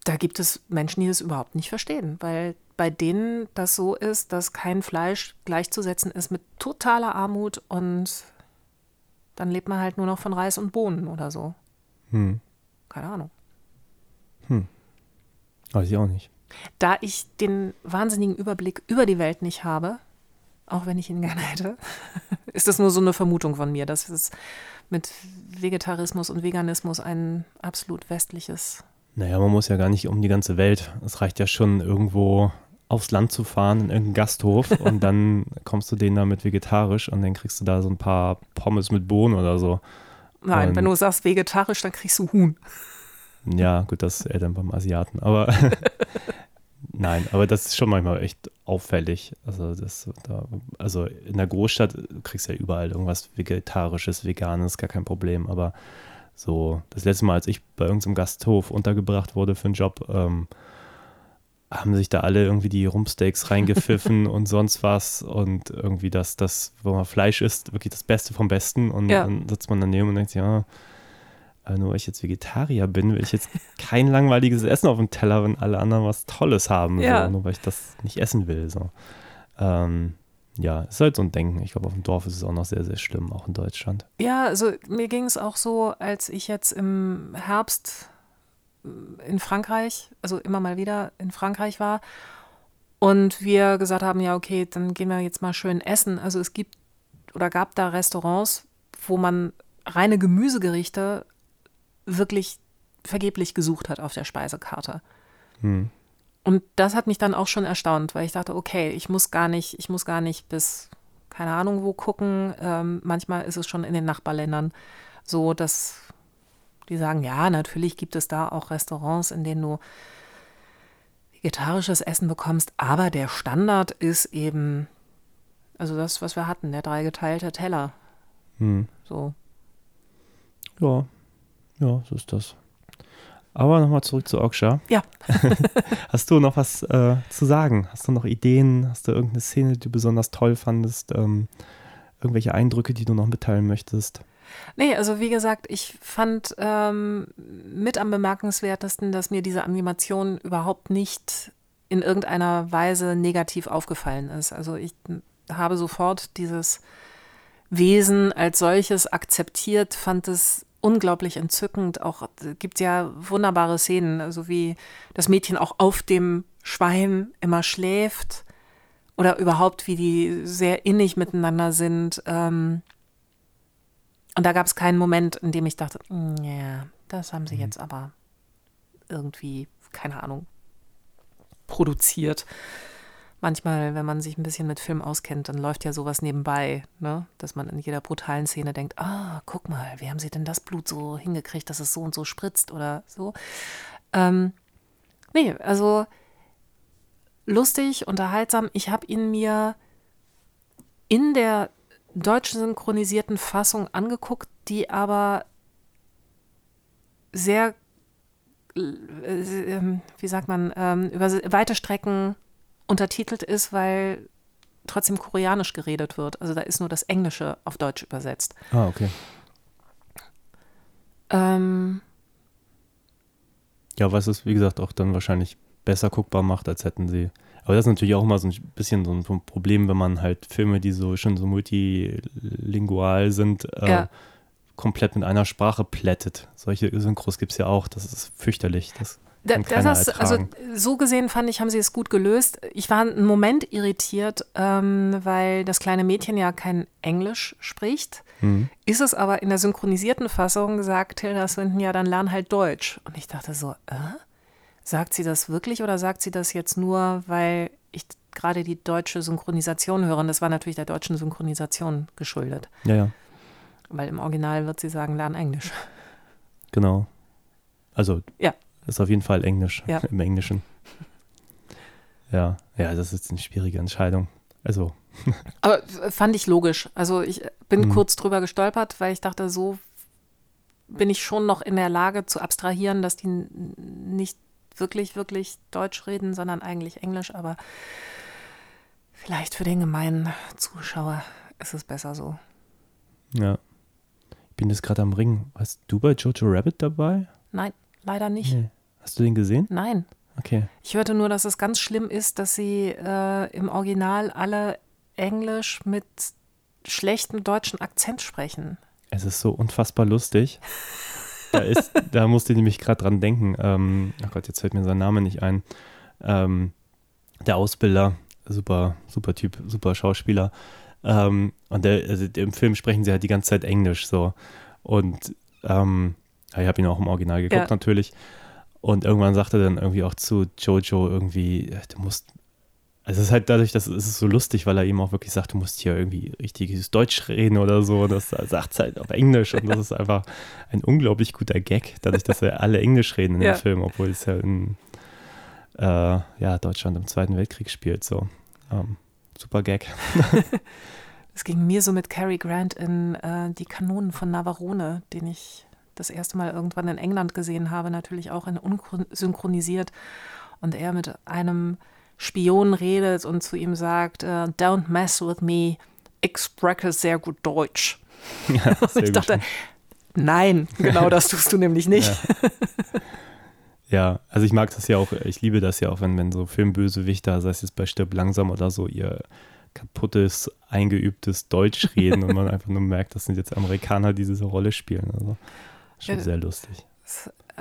B: da gibt es Menschen, die das überhaupt nicht verstehen, weil bei denen das so ist, dass kein Fleisch gleichzusetzen ist mit totaler Armut und dann lebt man halt nur noch von Reis und Bohnen oder so.
A: Hm.
B: Keine Ahnung.
A: Weiß ich auch nicht.
B: Da ich den wahnsinnigen Überblick über die Welt nicht habe, auch wenn ich ihn gerne hätte, (laughs) ist das nur so eine Vermutung von mir, dass es mit Vegetarismus und Veganismus ein absolut westliches.
A: Naja, man muss ja gar nicht um die ganze Welt. Es reicht ja schon irgendwo aufs Land zu fahren, in irgendeinen Gasthof (laughs) und dann kommst du denen damit vegetarisch und dann kriegst du da so ein paar Pommes mit Bohnen oder so.
B: Nein,
A: Ähm.
B: wenn du sagst vegetarisch, dann kriegst du Huhn.
A: Ja, gut, das ist eher dann beim Asiaten, aber (laughs) nein, aber das ist schon manchmal echt auffällig. Also, das, da, also in der Großstadt kriegst du ja überall irgendwas Vegetarisches, Veganes, gar kein Problem, aber so, das letzte Mal, als ich bei irgendeinem Gasthof untergebracht wurde für einen Job, ähm, haben sich da alle irgendwie die Rumpsteaks (laughs) reingepfiffen und sonst was und irgendwie das, das, wo man Fleisch isst, wirklich das Beste vom Besten und
B: Ja.
A: dann sitzt man daneben und denkt, sich, ja, nur weil ich jetzt Vegetarier bin, will ich jetzt kein langweiliges Essen auf dem Teller, wenn alle anderen was Tolles haben,
B: Ja.
A: so, nur weil ich das nicht essen will. So. Ähm, ja, ist halt so ein Denken. Ich glaube, auf dem Dorf ist es auch noch sehr, sehr schlimm, auch in Deutschland.
B: Ja, also mir ging es auch so, als ich jetzt im Herbst äh, in Frankreich, also immer mal wieder in Frankreich war und wir gesagt haben, ja, okay, dann gehen wir jetzt mal schön essen. Also es gibt oder gab da Restaurants, wo man reine Gemüsegerichte wirklich vergeblich gesucht hat auf der Speisekarte.
A: Hm.
B: Und das hat mich dann auch schon erstaunt, weil ich dachte, okay, ich muss gar nicht, ich muss gar nicht bis keine Ahnung wo gucken. Ähm, manchmal ist es schon in den Nachbarländern so, dass die sagen, ja, natürlich gibt es da auch Restaurants, in denen du vegetarisches Essen bekommst, aber der Standard ist eben, also das, was wir hatten, der dreigeteilte Teller.
A: Hm.
B: So.
A: Ja, ja, so ist das. Aber nochmal zurück zu Oksha.
B: Ja. (laughs) (laughs)
A: Hast du noch was äh, zu sagen? Hast du noch Ideen? Hast du irgendeine Szene, die du besonders toll fandest? Ähm, irgendwelche Eindrücke, die du noch mitteilen möchtest?
B: Nee, also wie gesagt, ich fand ähm, mit am bemerkenswertesten, dass mir diese Animation überhaupt nicht in irgendeiner Weise negativ aufgefallen ist. Also ich habe sofort dieses Wesen als solches akzeptiert, fand es unglaublich entzückend. Auch gibt ja wunderbare Szenen, also wie das Mädchen auch auf dem Schwein immer schläft oder überhaupt, wie die sehr innig miteinander sind. Ähm, und da gab es keinen Moment, in dem ich dachte, "Mm, ja, das haben sie jetzt aber irgendwie, keine Ahnung, produziert. Manchmal, wenn man sich ein bisschen mit Film auskennt, dann läuft ja sowas nebenbei, ne? dass man in jeder brutalen Szene denkt, ah, guck mal, wie haben sie denn das Blut so hingekriegt, dass es so und so spritzt oder so. Ähm, nee, also lustig, unterhaltsam. Ich habe ihn mir in der deutsch synchronisierten Fassung angeguckt, die aber sehr, äh, äh, wie sagt man, ähm, über weite Strecken untertitelt ist, weil trotzdem koreanisch geredet wird. Also da ist nur das Englische auf Deutsch übersetzt.
A: Ah, okay.
B: Ähm,
A: Ja, was es, wie gesagt, auch dann wahrscheinlich besser guckbar macht, als hätten sie. Aber das ist natürlich auch immer so ein bisschen so ein Problem, wenn man halt Filme, die so schon so multilingual sind, äh,
B: Ja.
A: komplett mit einer Sprache plättet. Solche Synchros gibt es ja auch. Das ist fürchterlich. Das
B: Da- das ist, also so gesehen fand ich, haben sie es gut gelöst. Ich war einen Moment irritiert, ähm, weil das kleine Mädchen ja kein Englisch spricht.
A: Mhm.
B: Ist es aber in der synchronisierten Fassung, sagt Tilda Swinton ja, dann lern halt Deutsch. Und ich dachte so, äh? Sagt sie das wirklich oder sagt sie das jetzt nur, weil ich gerade die deutsche Synchronisation höre? Und das war natürlich der deutschen Synchronisation geschuldet.
A: Ja, ja,
B: Weil im Original wird sie sagen, lern Englisch.
A: genau. Also,
B: Ja.
A: Ist auf jeden Fall Englisch,
B: Ja. (laughs)
A: im Englischen. Ja, ja, das ist eine schwierige Entscheidung. Also, (laughs)
B: Aber fand ich logisch. Also ich bin
A: Mhm.
B: kurz drüber gestolpert, weil ich dachte, so bin ich schon noch in der Lage zu abstrahieren, dass die nicht wirklich, wirklich Deutsch reden, sondern eigentlich Englisch. Aber vielleicht für den gemeinen Zuschauer ist es besser so.
A: ja. Ich bin jetzt gerade am Ring. Warst du bei Jojo Rabbit dabei?
B: Nein, leider nicht.
A: Nee. Hast du den gesehen?
B: Nein.
A: Okay.
B: Ich hörte nur, dass es ganz schlimm ist, dass sie äh, im Original alle Englisch mit schlechtem deutschen Akzent sprechen.
A: Es ist so unfassbar lustig. Da, ist, (laughs) da musste ich nämlich gerade dran denken. Ähm, ach Gott, jetzt fällt mir sein Name nicht ein. Ähm, der Ausbilder, super, super Typ, super Schauspieler. Ähm, und der, also im Film sprechen sie halt die ganze Zeit Englisch so. Und ähm, ja, ich habe ihn auch im Original geguckt
B: Ja.
A: natürlich. Und irgendwann sagte er dann irgendwie auch zu Jojo irgendwie, du musst also es ist halt dadurch, dass es ist so lustig, weil er ihm auch wirklich sagt, du musst hier irgendwie richtiges Deutsch reden oder so. Das sagt es halt auf Englisch und das ist einfach ein unglaublich guter Gag, dadurch, dass wir alle Englisch reden in dem Film, obwohl es ja in äh, ja, Deutschland im Zweiten Weltkrieg spielt. So. Ähm, super Gag. (laughs)
B: Es ging mir so mit Cary Grant in äh, Die Kanonen von Navarone, den ich das erste Mal irgendwann in England gesehen habe, natürlich auch in unsynchronisiert. Und er mit einem Spion redet und zu ihm sagt, äh, Don't mess with me, ich spreche sehr gut Deutsch.
A: Ja, (laughs)
B: Und
A: sehr
B: ich dachte, nein, genau das tust du nämlich nicht.
A: Ja, also ich mag das ja auch, ich liebe das ja auch, wenn, wenn so Filmbösewichter, sei es jetzt bei Stirb langsam oder so, ihr kaputtes, eingeübtes Deutsch reden und man (laughs) einfach nur merkt, das sind jetzt Amerikaner, die diese Rolle spielen. Also schon
B: Ja.
A: sehr lustig.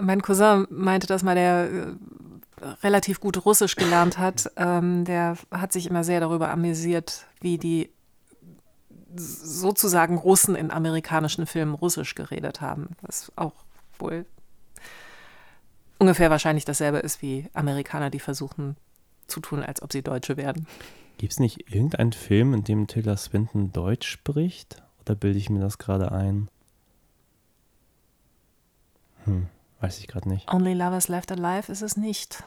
B: Mein Cousin meinte das mal, der äh, relativ gut Russisch gelernt hat. (laughs) Ähm, der hat sich immer sehr darüber amüsiert, wie die sozusagen Russen in amerikanischen Filmen Russisch geredet haben, was auch wohl ungefähr wahrscheinlich dasselbe ist wie Amerikaner, die versuchen zu tun, als ob sie Deutsche werden.
A: Gibt es nicht irgendeinen Film, in dem Taylor Swinton Deutsch spricht? Oder bilde ich mir das gerade ein? Hm, weiß ich gerade nicht.
B: Only Lovers Left Alive ist es nicht.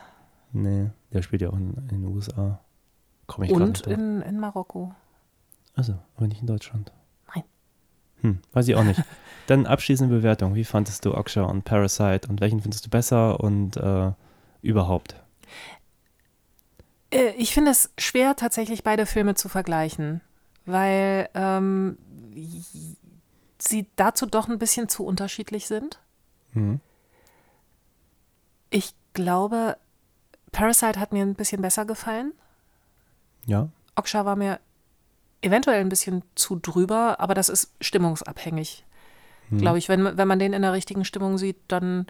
A: Nee, der spielt ja auch in, in den USA.
B: Komme ich Und in, in Marokko.
A: Also, aber nicht in Deutschland.
B: Nein.
A: Hm, weiß ich auch nicht. (laughs) Dann abschließende Bewertung. Wie fandest du Oksha und Parasite und welchen findest du besser und äh, überhaupt?
B: Äh, ich finde es schwer, tatsächlich beide Filme zu vergleichen, weil ähm, sie dazu doch ein bisschen zu unterschiedlich sind. Mhm. Ich glaube, Parasite hat mir ein bisschen besser gefallen.
A: Ja.
B: Oksha war mir eventuell ein bisschen zu drüber, aber das ist stimmungsabhängig. Hm. Glaube ich, wenn, wenn man den in der richtigen Stimmung sieht, dann.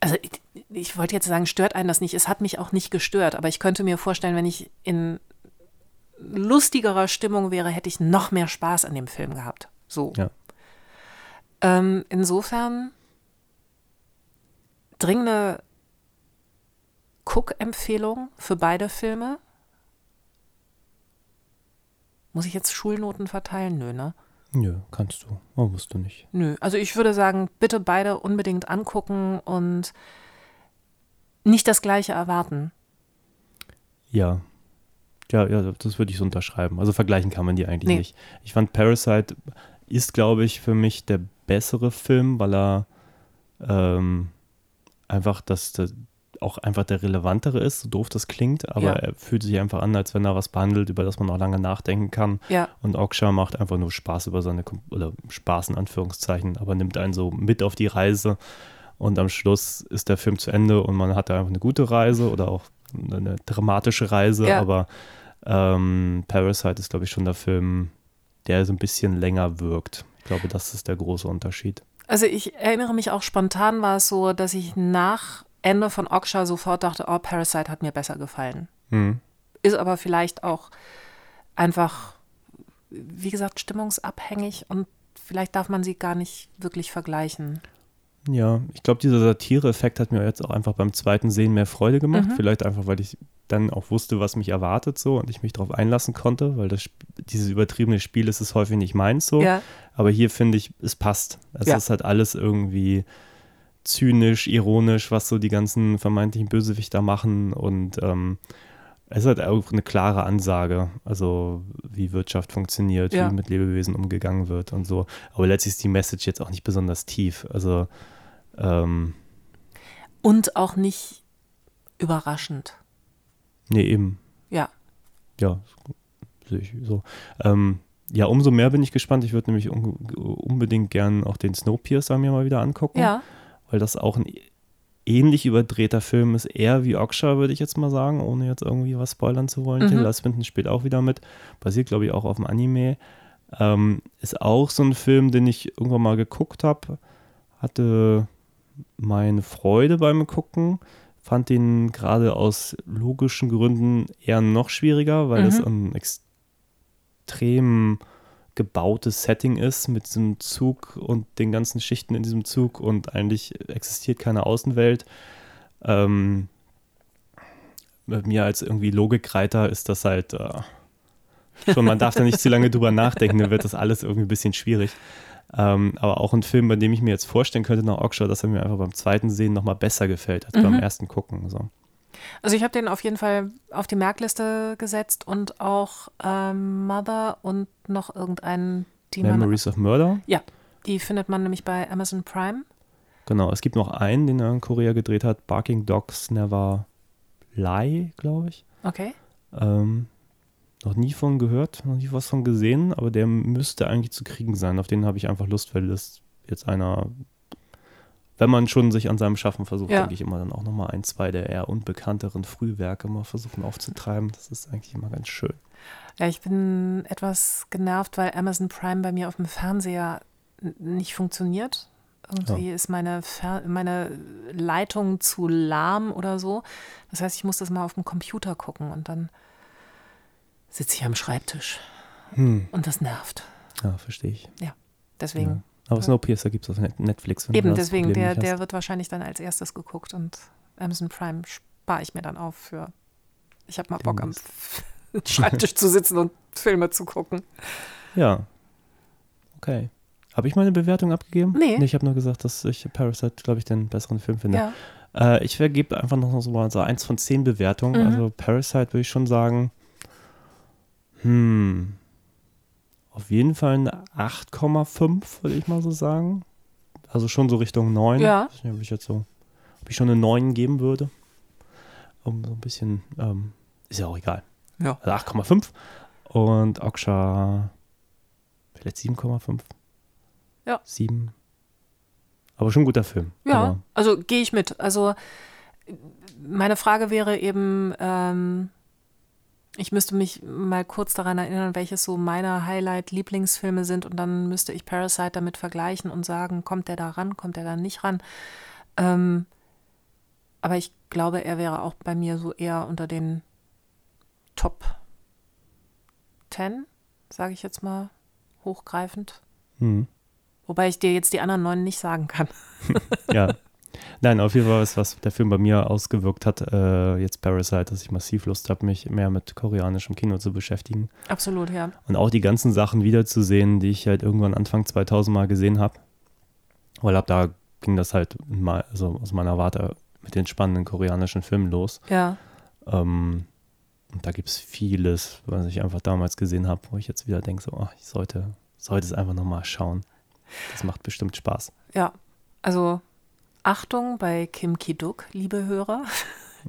B: Also ich, ich wollte jetzt sagen, stört einen das nicht. Es hat mich auch nicht gestört, aber ich könnte mir vorstellen, wenn ich in lustigerer Stimmung wäre, hätte ich noch mehr Spaß an dem Film gehabt. So.
A: Ja.
B: Ähm, insofern dringende Cook-Empfehlung für beide Filme. Muss ich jetzt Schulnoten verteilen? Nö, ne?
A: Nö, kannst du. Musst du nicht.
B: Nö, also ich würde sagen, bitte beide unbedingt angucken und nicht das Gleiche erwarten.
A: Ja. Ja, ja, das würde ich so unterschreiben. Also vergleichen kann man die eigentlich nee. nicht. Ich fand Parasite ist, glaube ich, für mich der bessere Film, weil er ähm, einfach das, das, auch einfach der relevantere ist, so doof das klingt, aber ja. er fühlt sich einfach an, als wenn er was behandelt, über das man auch lange nachdenken kann.
B: Ja.
A: Und Oksha macht einfach nur Spaß über seine, oder Spaß in Anführungszeichen, aber nimmt einen so mit auf die Reise und am Schluss ist der Film zu Ende und man hat einfach eine gute Reise oder auch eine dramatische Reise, ja. aber ähm, Parasite ist, glaube ich, schon der Film, der so ein bisschen länger wirkt. Ich glaube, das ist der große Unterschied.
B: Also ich erinnere mich auch spontan war es so, dass ich nach Ende von Oksha sofort dachte, oh, Parasite hat mir besser gefallen.
A: Mhm.
B: Ist aber vielleicht auch einfach, wie gesagt, stimmungsabhängig und vielleicht darf man sie gar nicht wirklich vergleichen.
A: Ja, ich glaube, dieser Satire-Effekt hat mir jetzt auch einfach beim zweiten Sehen mehr Freude gemacht. Mhm. Vielleicht einfach, weil ich dann auch wusste, was mich erwartet so und ich mich darauf einlassen konnte, weil das, dieses übertriebene Spiel ist es häufig nicht meins so.
B: Ja.
A: Aber hier finde ich, es passt. Es ja. ist halt alles irgendwie zynisch, ironisch, was so die ganzen vermeintlichen Bösewichter machen und ähm, es ist halt auch eine klare Ansage, also wie Wirtschaft funktioniert, ja. wie mit Lebewesen umgegangen wird und so. Aber letztlich ist die Message jetzt auch nicht besonders tief. Also ähm,
B: und auch nicht überraschend.
A: Nee, eben.
B: Ja.
A: Ja, sehe ich so. Ähm, ja, umso mehr bin ich gespannt. Ich würde nämlich un unbedingt gern auch den Snowpiercer mir mal wieder angucken.
B: Ja
A: weil das auch ein ähnlich überdrehter Film ist, eher wie Oksha, würde ich jetzt mal sagen, ohne jetzt irgendwie was spoilern zu wollen. Mhm. Tilda Swinton spielt auch wieder mit, basiert, glaube ich, auch auf dem Anime. Ähm, ist auch so ein Film, den ich irgendwann mal geguckt habe, hatte meine Freude beim Gucken, fand ihn gerade aus logischen Gründen eher noch schwieriger, weil es mhm. ein extrem gebautes Setting ist mit diesem Zug und den ganzen Schichten in diesem Zug und eigentlich existiert keine Außenwelt. Ähm, mit mir als irgendwie Logikreiter ist das halt äh, schon, man darf da nicht zu lange drüber nachdenken, dann wird das alles irgendwie ein bisschen schwierig. Ähm, aber auch ein Film, bei dem ich mir jetzt vorstellen könnte nach Oxford, dass er mir einfach beim zweiten Sehen nochmal besser gefällt als mhm. beim ersten Gucken. So.
B: Also ich habe den auf jeden Fall auf die Merkliste gesetzt und auch ähm, Mother und noch irgendeinen.
A: Die Memories man, of Murder?
B: Ja, die findet man nämlich bei Amazon Prime.
A: Genau, es gibt noch einen, den er in Korea gedreht hat, Barking Dogs Never Lie, glaube ich.
B: Okay.
A: Ähm, noch nie von gehört, noch nie was von gesehen, aber der müsste eigentlich zu kriegen sein. Auf den habe ich einfach Lust, weil das jetzt einer wenn man schon sich an seinem Schaffen versucht, ja. denke ich immer dann auch nochmal ein, zwei der eher unbekannteren Frühwerke mal versuchen aufzutreiben. Das ist eigentlich immer ganz schön.
B: Ja, ich bin etwas genervt, weil Amazon Prime bei mir auf dem Fernseher nicht funktioniert. Irgendwie ja. ist meine, Fer meine Leitung zu lahm oder so. Das heißt, ich muss das mal auf dem Computer gucken und dann sitze ich am Schreibtisch
A: Hm.
B: Und das nervt.
A: Ja, verstehe ich.
B: Deswegen.
A: Ja. Aber Snowpiercer gibt es auf Net- Netflix.
B: Eben, deswegen, der, der wird wahrscheinlich dann als erstes geguckt und Amazon Prime spare ich mir dann auf für. Ich habe mal Bock am (laughs) Schreibtisch zu sitzen und Filme zu gucken.
A: Ja. Okay. Habe ich meine Bewertung abgegeben?
B: Nee.
A: ich habe nur gesagt, dass ich Parasite, glaube ich, den besseren Film finde.
B: Ja.
A: Äh, ich vergebe einfach noch so mal so 1 von 10 Bewertungen.
B: Mhm.
A: Also Parasite würde ich schon sagen, hm, auf jeden Fall eine 8,5, würde ich mal so sagen. Also schon so Richtung 9.
B: Ja.
A: Ich weiß nicht, ob ich jetzt so, ob ich schon eine 9 geben würde. Um so ein bisschen, ähm, ist ja auch egal.
B: Ja.
A: Also 8,5. Und Oksha vielleicht 7,5.
B: Ja.
A: 7. Aber schon ein guter Film.
B: Ja,
A: Aber,
B: also gehe ich mit. Also meine Frage wäre eben, ähm, ich müsste mich mal kurz daran erinnern, welches so meine Highlight-Lieblingsfilme sind und dann müsste ich Parasite damit vergleichen und sagen, kommt der da ran, kommt der da nicht ran. Ähm, aber ich glaube, er wäre auch bei mir so eher unter den Top 10, sage ich jetzt mal, hochgreifend.
A: hm.
B: Wobei ich dir jetzt die anderen neun nicht sagen kann.
A: Ja. (laughs) Nein, auf jeden Fall ist, was der Film bei mir ausgewirkt hat, äh, jetzt Parasite, dass ich massiv Lust habe, mich mehr mit koreanischem Kino zu beschäftigen.
B: Absolut, ja.
A: Und auch die ganzen Sachen wiederzusehen, die ich halt irgendwann Anfang 2000 mal gesehen habe. Weil ab da ging das halt mal, also aus meiner Warte mit den spannenden koreanischen Filmen los.
B: Ja.
A: Ähm, und da gibt es vieles, was ich einfach damals gesehen habe, wo ich jetzt wieder denke, so, ach, ich sollte, sollte es einfach nochmal schauen. Das macht bestimmt Spaß.
B: Ja, also Achtung bei Kim Ki-duk, liebe Hörer.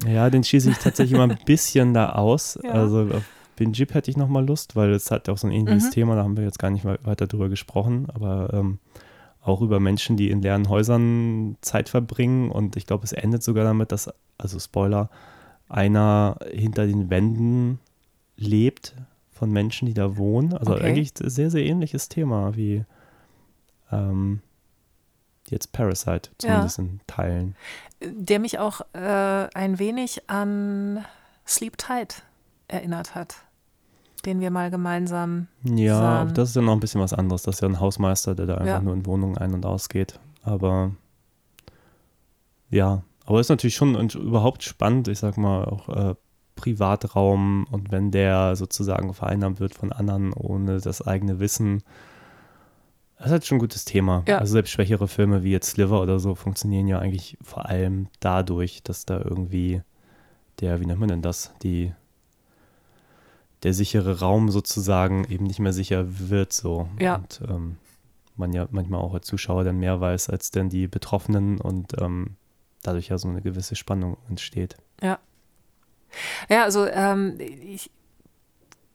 A: Ja, den schieße ich tatsächlich immer ein (laughs) bisschen da aus.
B: Ja.
A: Also auf Jeep hätte ich nochmal Lust, weil es hat auch so ein ähnliches
B: Mhm.
A: Thema, da haben wir jetzt gar nicht wei- weiter drüber gesprochen, aber ähm, auch über Menschen, die in leeren Häusern Zeit verbringen und ich glaube, es endet sogar damit, dass, also Spoiler, einer hinter den Wänden lebt von Menschen, die da wohnen. Also
B: Okay.
A: eigentlich ein sehr, sehr ähnliches Thema wie ähm, jetzt Parasite, zumindest in Teilen.
B: Der mich auch äh, ein wenig an Sleep Tight erinnert hat, den wir mal gemeinsam
A: Ja,
B: sahen.
A: das ist ja noch ein bisschen was anderes. Das ist ja ein Hausmeister, der da einfach
B: Ja.
A: nur in Wohnungen ein- und ausgeht. Aber ja, aber ist natürlich schon und überhaupt spannend, ich sag mal, auch äh, Privatraum und wenn der sozusagen vereinnahmt wird von anderen ohne das eigene Wissen. Das ist halt schon ein gutes Thema.
B: Ja.
A: Also selbst schwächere Filme wie jetzt Sliver oder so funktionieren ja eigentlich vor allem dadurch, dass da irgendwie der, wie nennt man denn das, die der sichere Raum sozusagen eben nicht mehr sicher wird so.
B: Ja.
A: Und ähm, man ja manchmal auch als Zuschauer dann mehr weiß als dann die Betroffenen und ähm, dadurch ja so eine gewisse Spannung entsteht.
B: Ja. Ja, also ähm, ich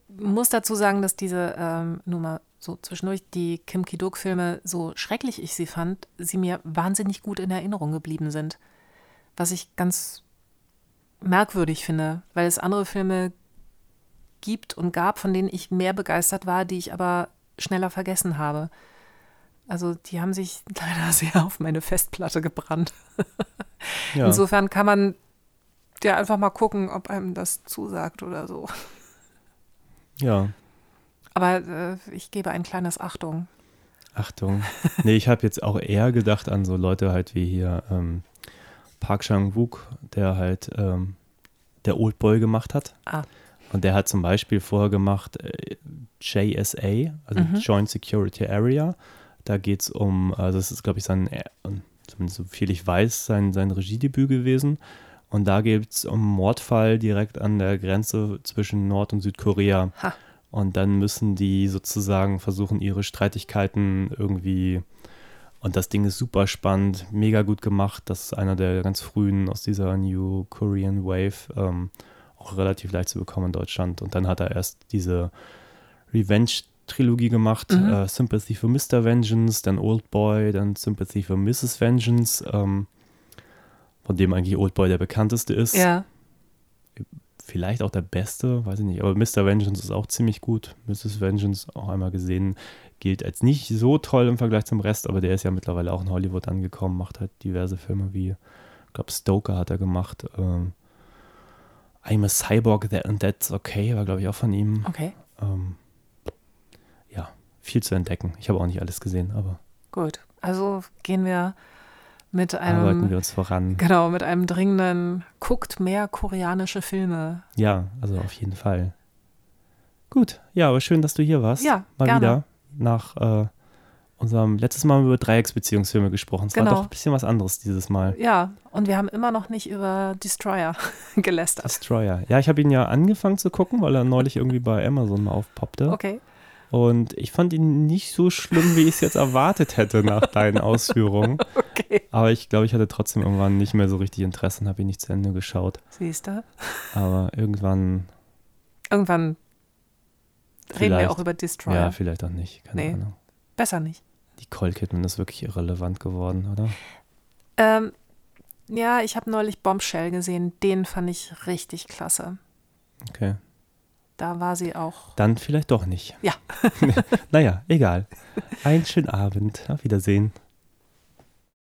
B: muss dazu sagen, dass diese, ähm, nur mal so zwischendurch, die Kim Ki-duk-Filme, so schrecklich ich sie fand, sie mir wahnsinnig gut in Erinnerung geblieben sind. Was ich ganz merkwürdig finde, weil es andere Filme gibt und gab, von denen ich mehr begeistert war, die ich aber schneller vergessen habe. Also die haben sich (laughs) leider sehr auf meine Festplatte gebrannt.
A: Ja,
B: Insofern kann man ja einfach mal gucken, ob einem das zusagt oder so.
A: ja.
B: Aber äh, ich gebe ein kleines Achtung.
A: Achtung. Nee, ich habe jetzt auch eher gedacht an so Leute halt wie hier ähm, Park Chan-wook, der halt ähm, der Old Boy gemacht hat.
B: Ah.
A: Und der hat zum Beispiel vorher gemacht äh, JSA, also
B: Mhm.
A: Joint Security Area. Da geht es um, also das ist, glaube ich, sein, äh, zumindest so viel ich weiß, sein, sein Regiedebüt gewesen. Und da geht es um Mordfall direkt an der Grenze zwischen Nord- und Südkorea.
B: Ha.
A: Und dann müssen die sozusagen versuchen, ihre Streitigkeiten irgendwie. Und das Ding ist super spannend, mega gut gemacht. Das ist einer der ganz frühen aus dieser New Korean Wave. Ähm, auch relativ leicht zu bekommen in Deutschland. Und dann hat er erst diese Revenge-Trilogie gemacht:
B: Mhm.
A: äh, Sympathy for Mr. Vengeance, dann Old Boy, dann Sympathy for Mrs. Vengeance. Ähm, von dem eigentlich Old Boy der bekannteste ist
B: Ja,
A: vielleicht auch der beste, weiß ich nicht, aber Mr. Vengeance ist auch ziemlich gut. Mrs. Vengeance, auch einmal gesehen, gilt als nicht so toll im Vergleich zum Rest, aber der ist ja mittlerweile auch in Hollywood angekommen, macht halt diverse Filme wie, ich glaube, Stoker hat er gemacht. Ähm, I'm a Cyborg that, and That's Okay, war glaube ich auch von ihm.
B: okay.
A: Ähm, viel zu entdecken. Ich habe auch nicht alles gesehen, aber
B: Gut. Also gehen wir mit
A: arbeiten
B: einem,
A: wir uns voran.
B: genau, mit einem dringenden, guckt mehr koreanische Filme.
A: Ja, also auf jeden Fall. Gut, ja, aber schön, dass du hier warst.
B: Ja,
A: mal
B: gerne.
A: wieder. Nach äh, unserem letztes Mal haben wir über Dreiecksbeziehungsfilme gesprochen. Es war
B: Genau.
A: doch ein bisschen was anderes dieses Mal.
B: Ja, und wir haben immer noch nicht über Destroyer (laughs) gelästert.
A: Destroyer. Ja, ich habe ihn ja angefangen zu gucken, weil er neulich irgendwie bei Amazon mal aufpoppte.
B: Okay.
A: Und ich fand ihn nicht so schlimm, wie ich es jetzt erwartet hätte nach (laughs) deinen Ausführungen.
B: Okay.
A: Aber ich glaube, ich hatte trotzdem irgendwann nicht mehr so richtig Interesse und habe ihn nicht zu Ende geschaut.
B: Siehst du?
A: Aber irgendwann,
B: Irgendwann reden wir auch über Destroyer.
A: ja, vielleicht auch nicht. Keine
B: Nee.
A: Ahnung.
B: Besser nicht.
A: Nicole Kidman ist wirklich irrelevant geworden, oder?
B: Ähm, ja, ich habe neulich Bombshell gesehen. Den fand ich richtig klasse.
A: Okay.
B: Da war sie auch.
A: Dann vielleicht doch nicht.
B: Ja. (laughs)
A: naja, egal. Einen schönen Abend. Auf Wiedersehen.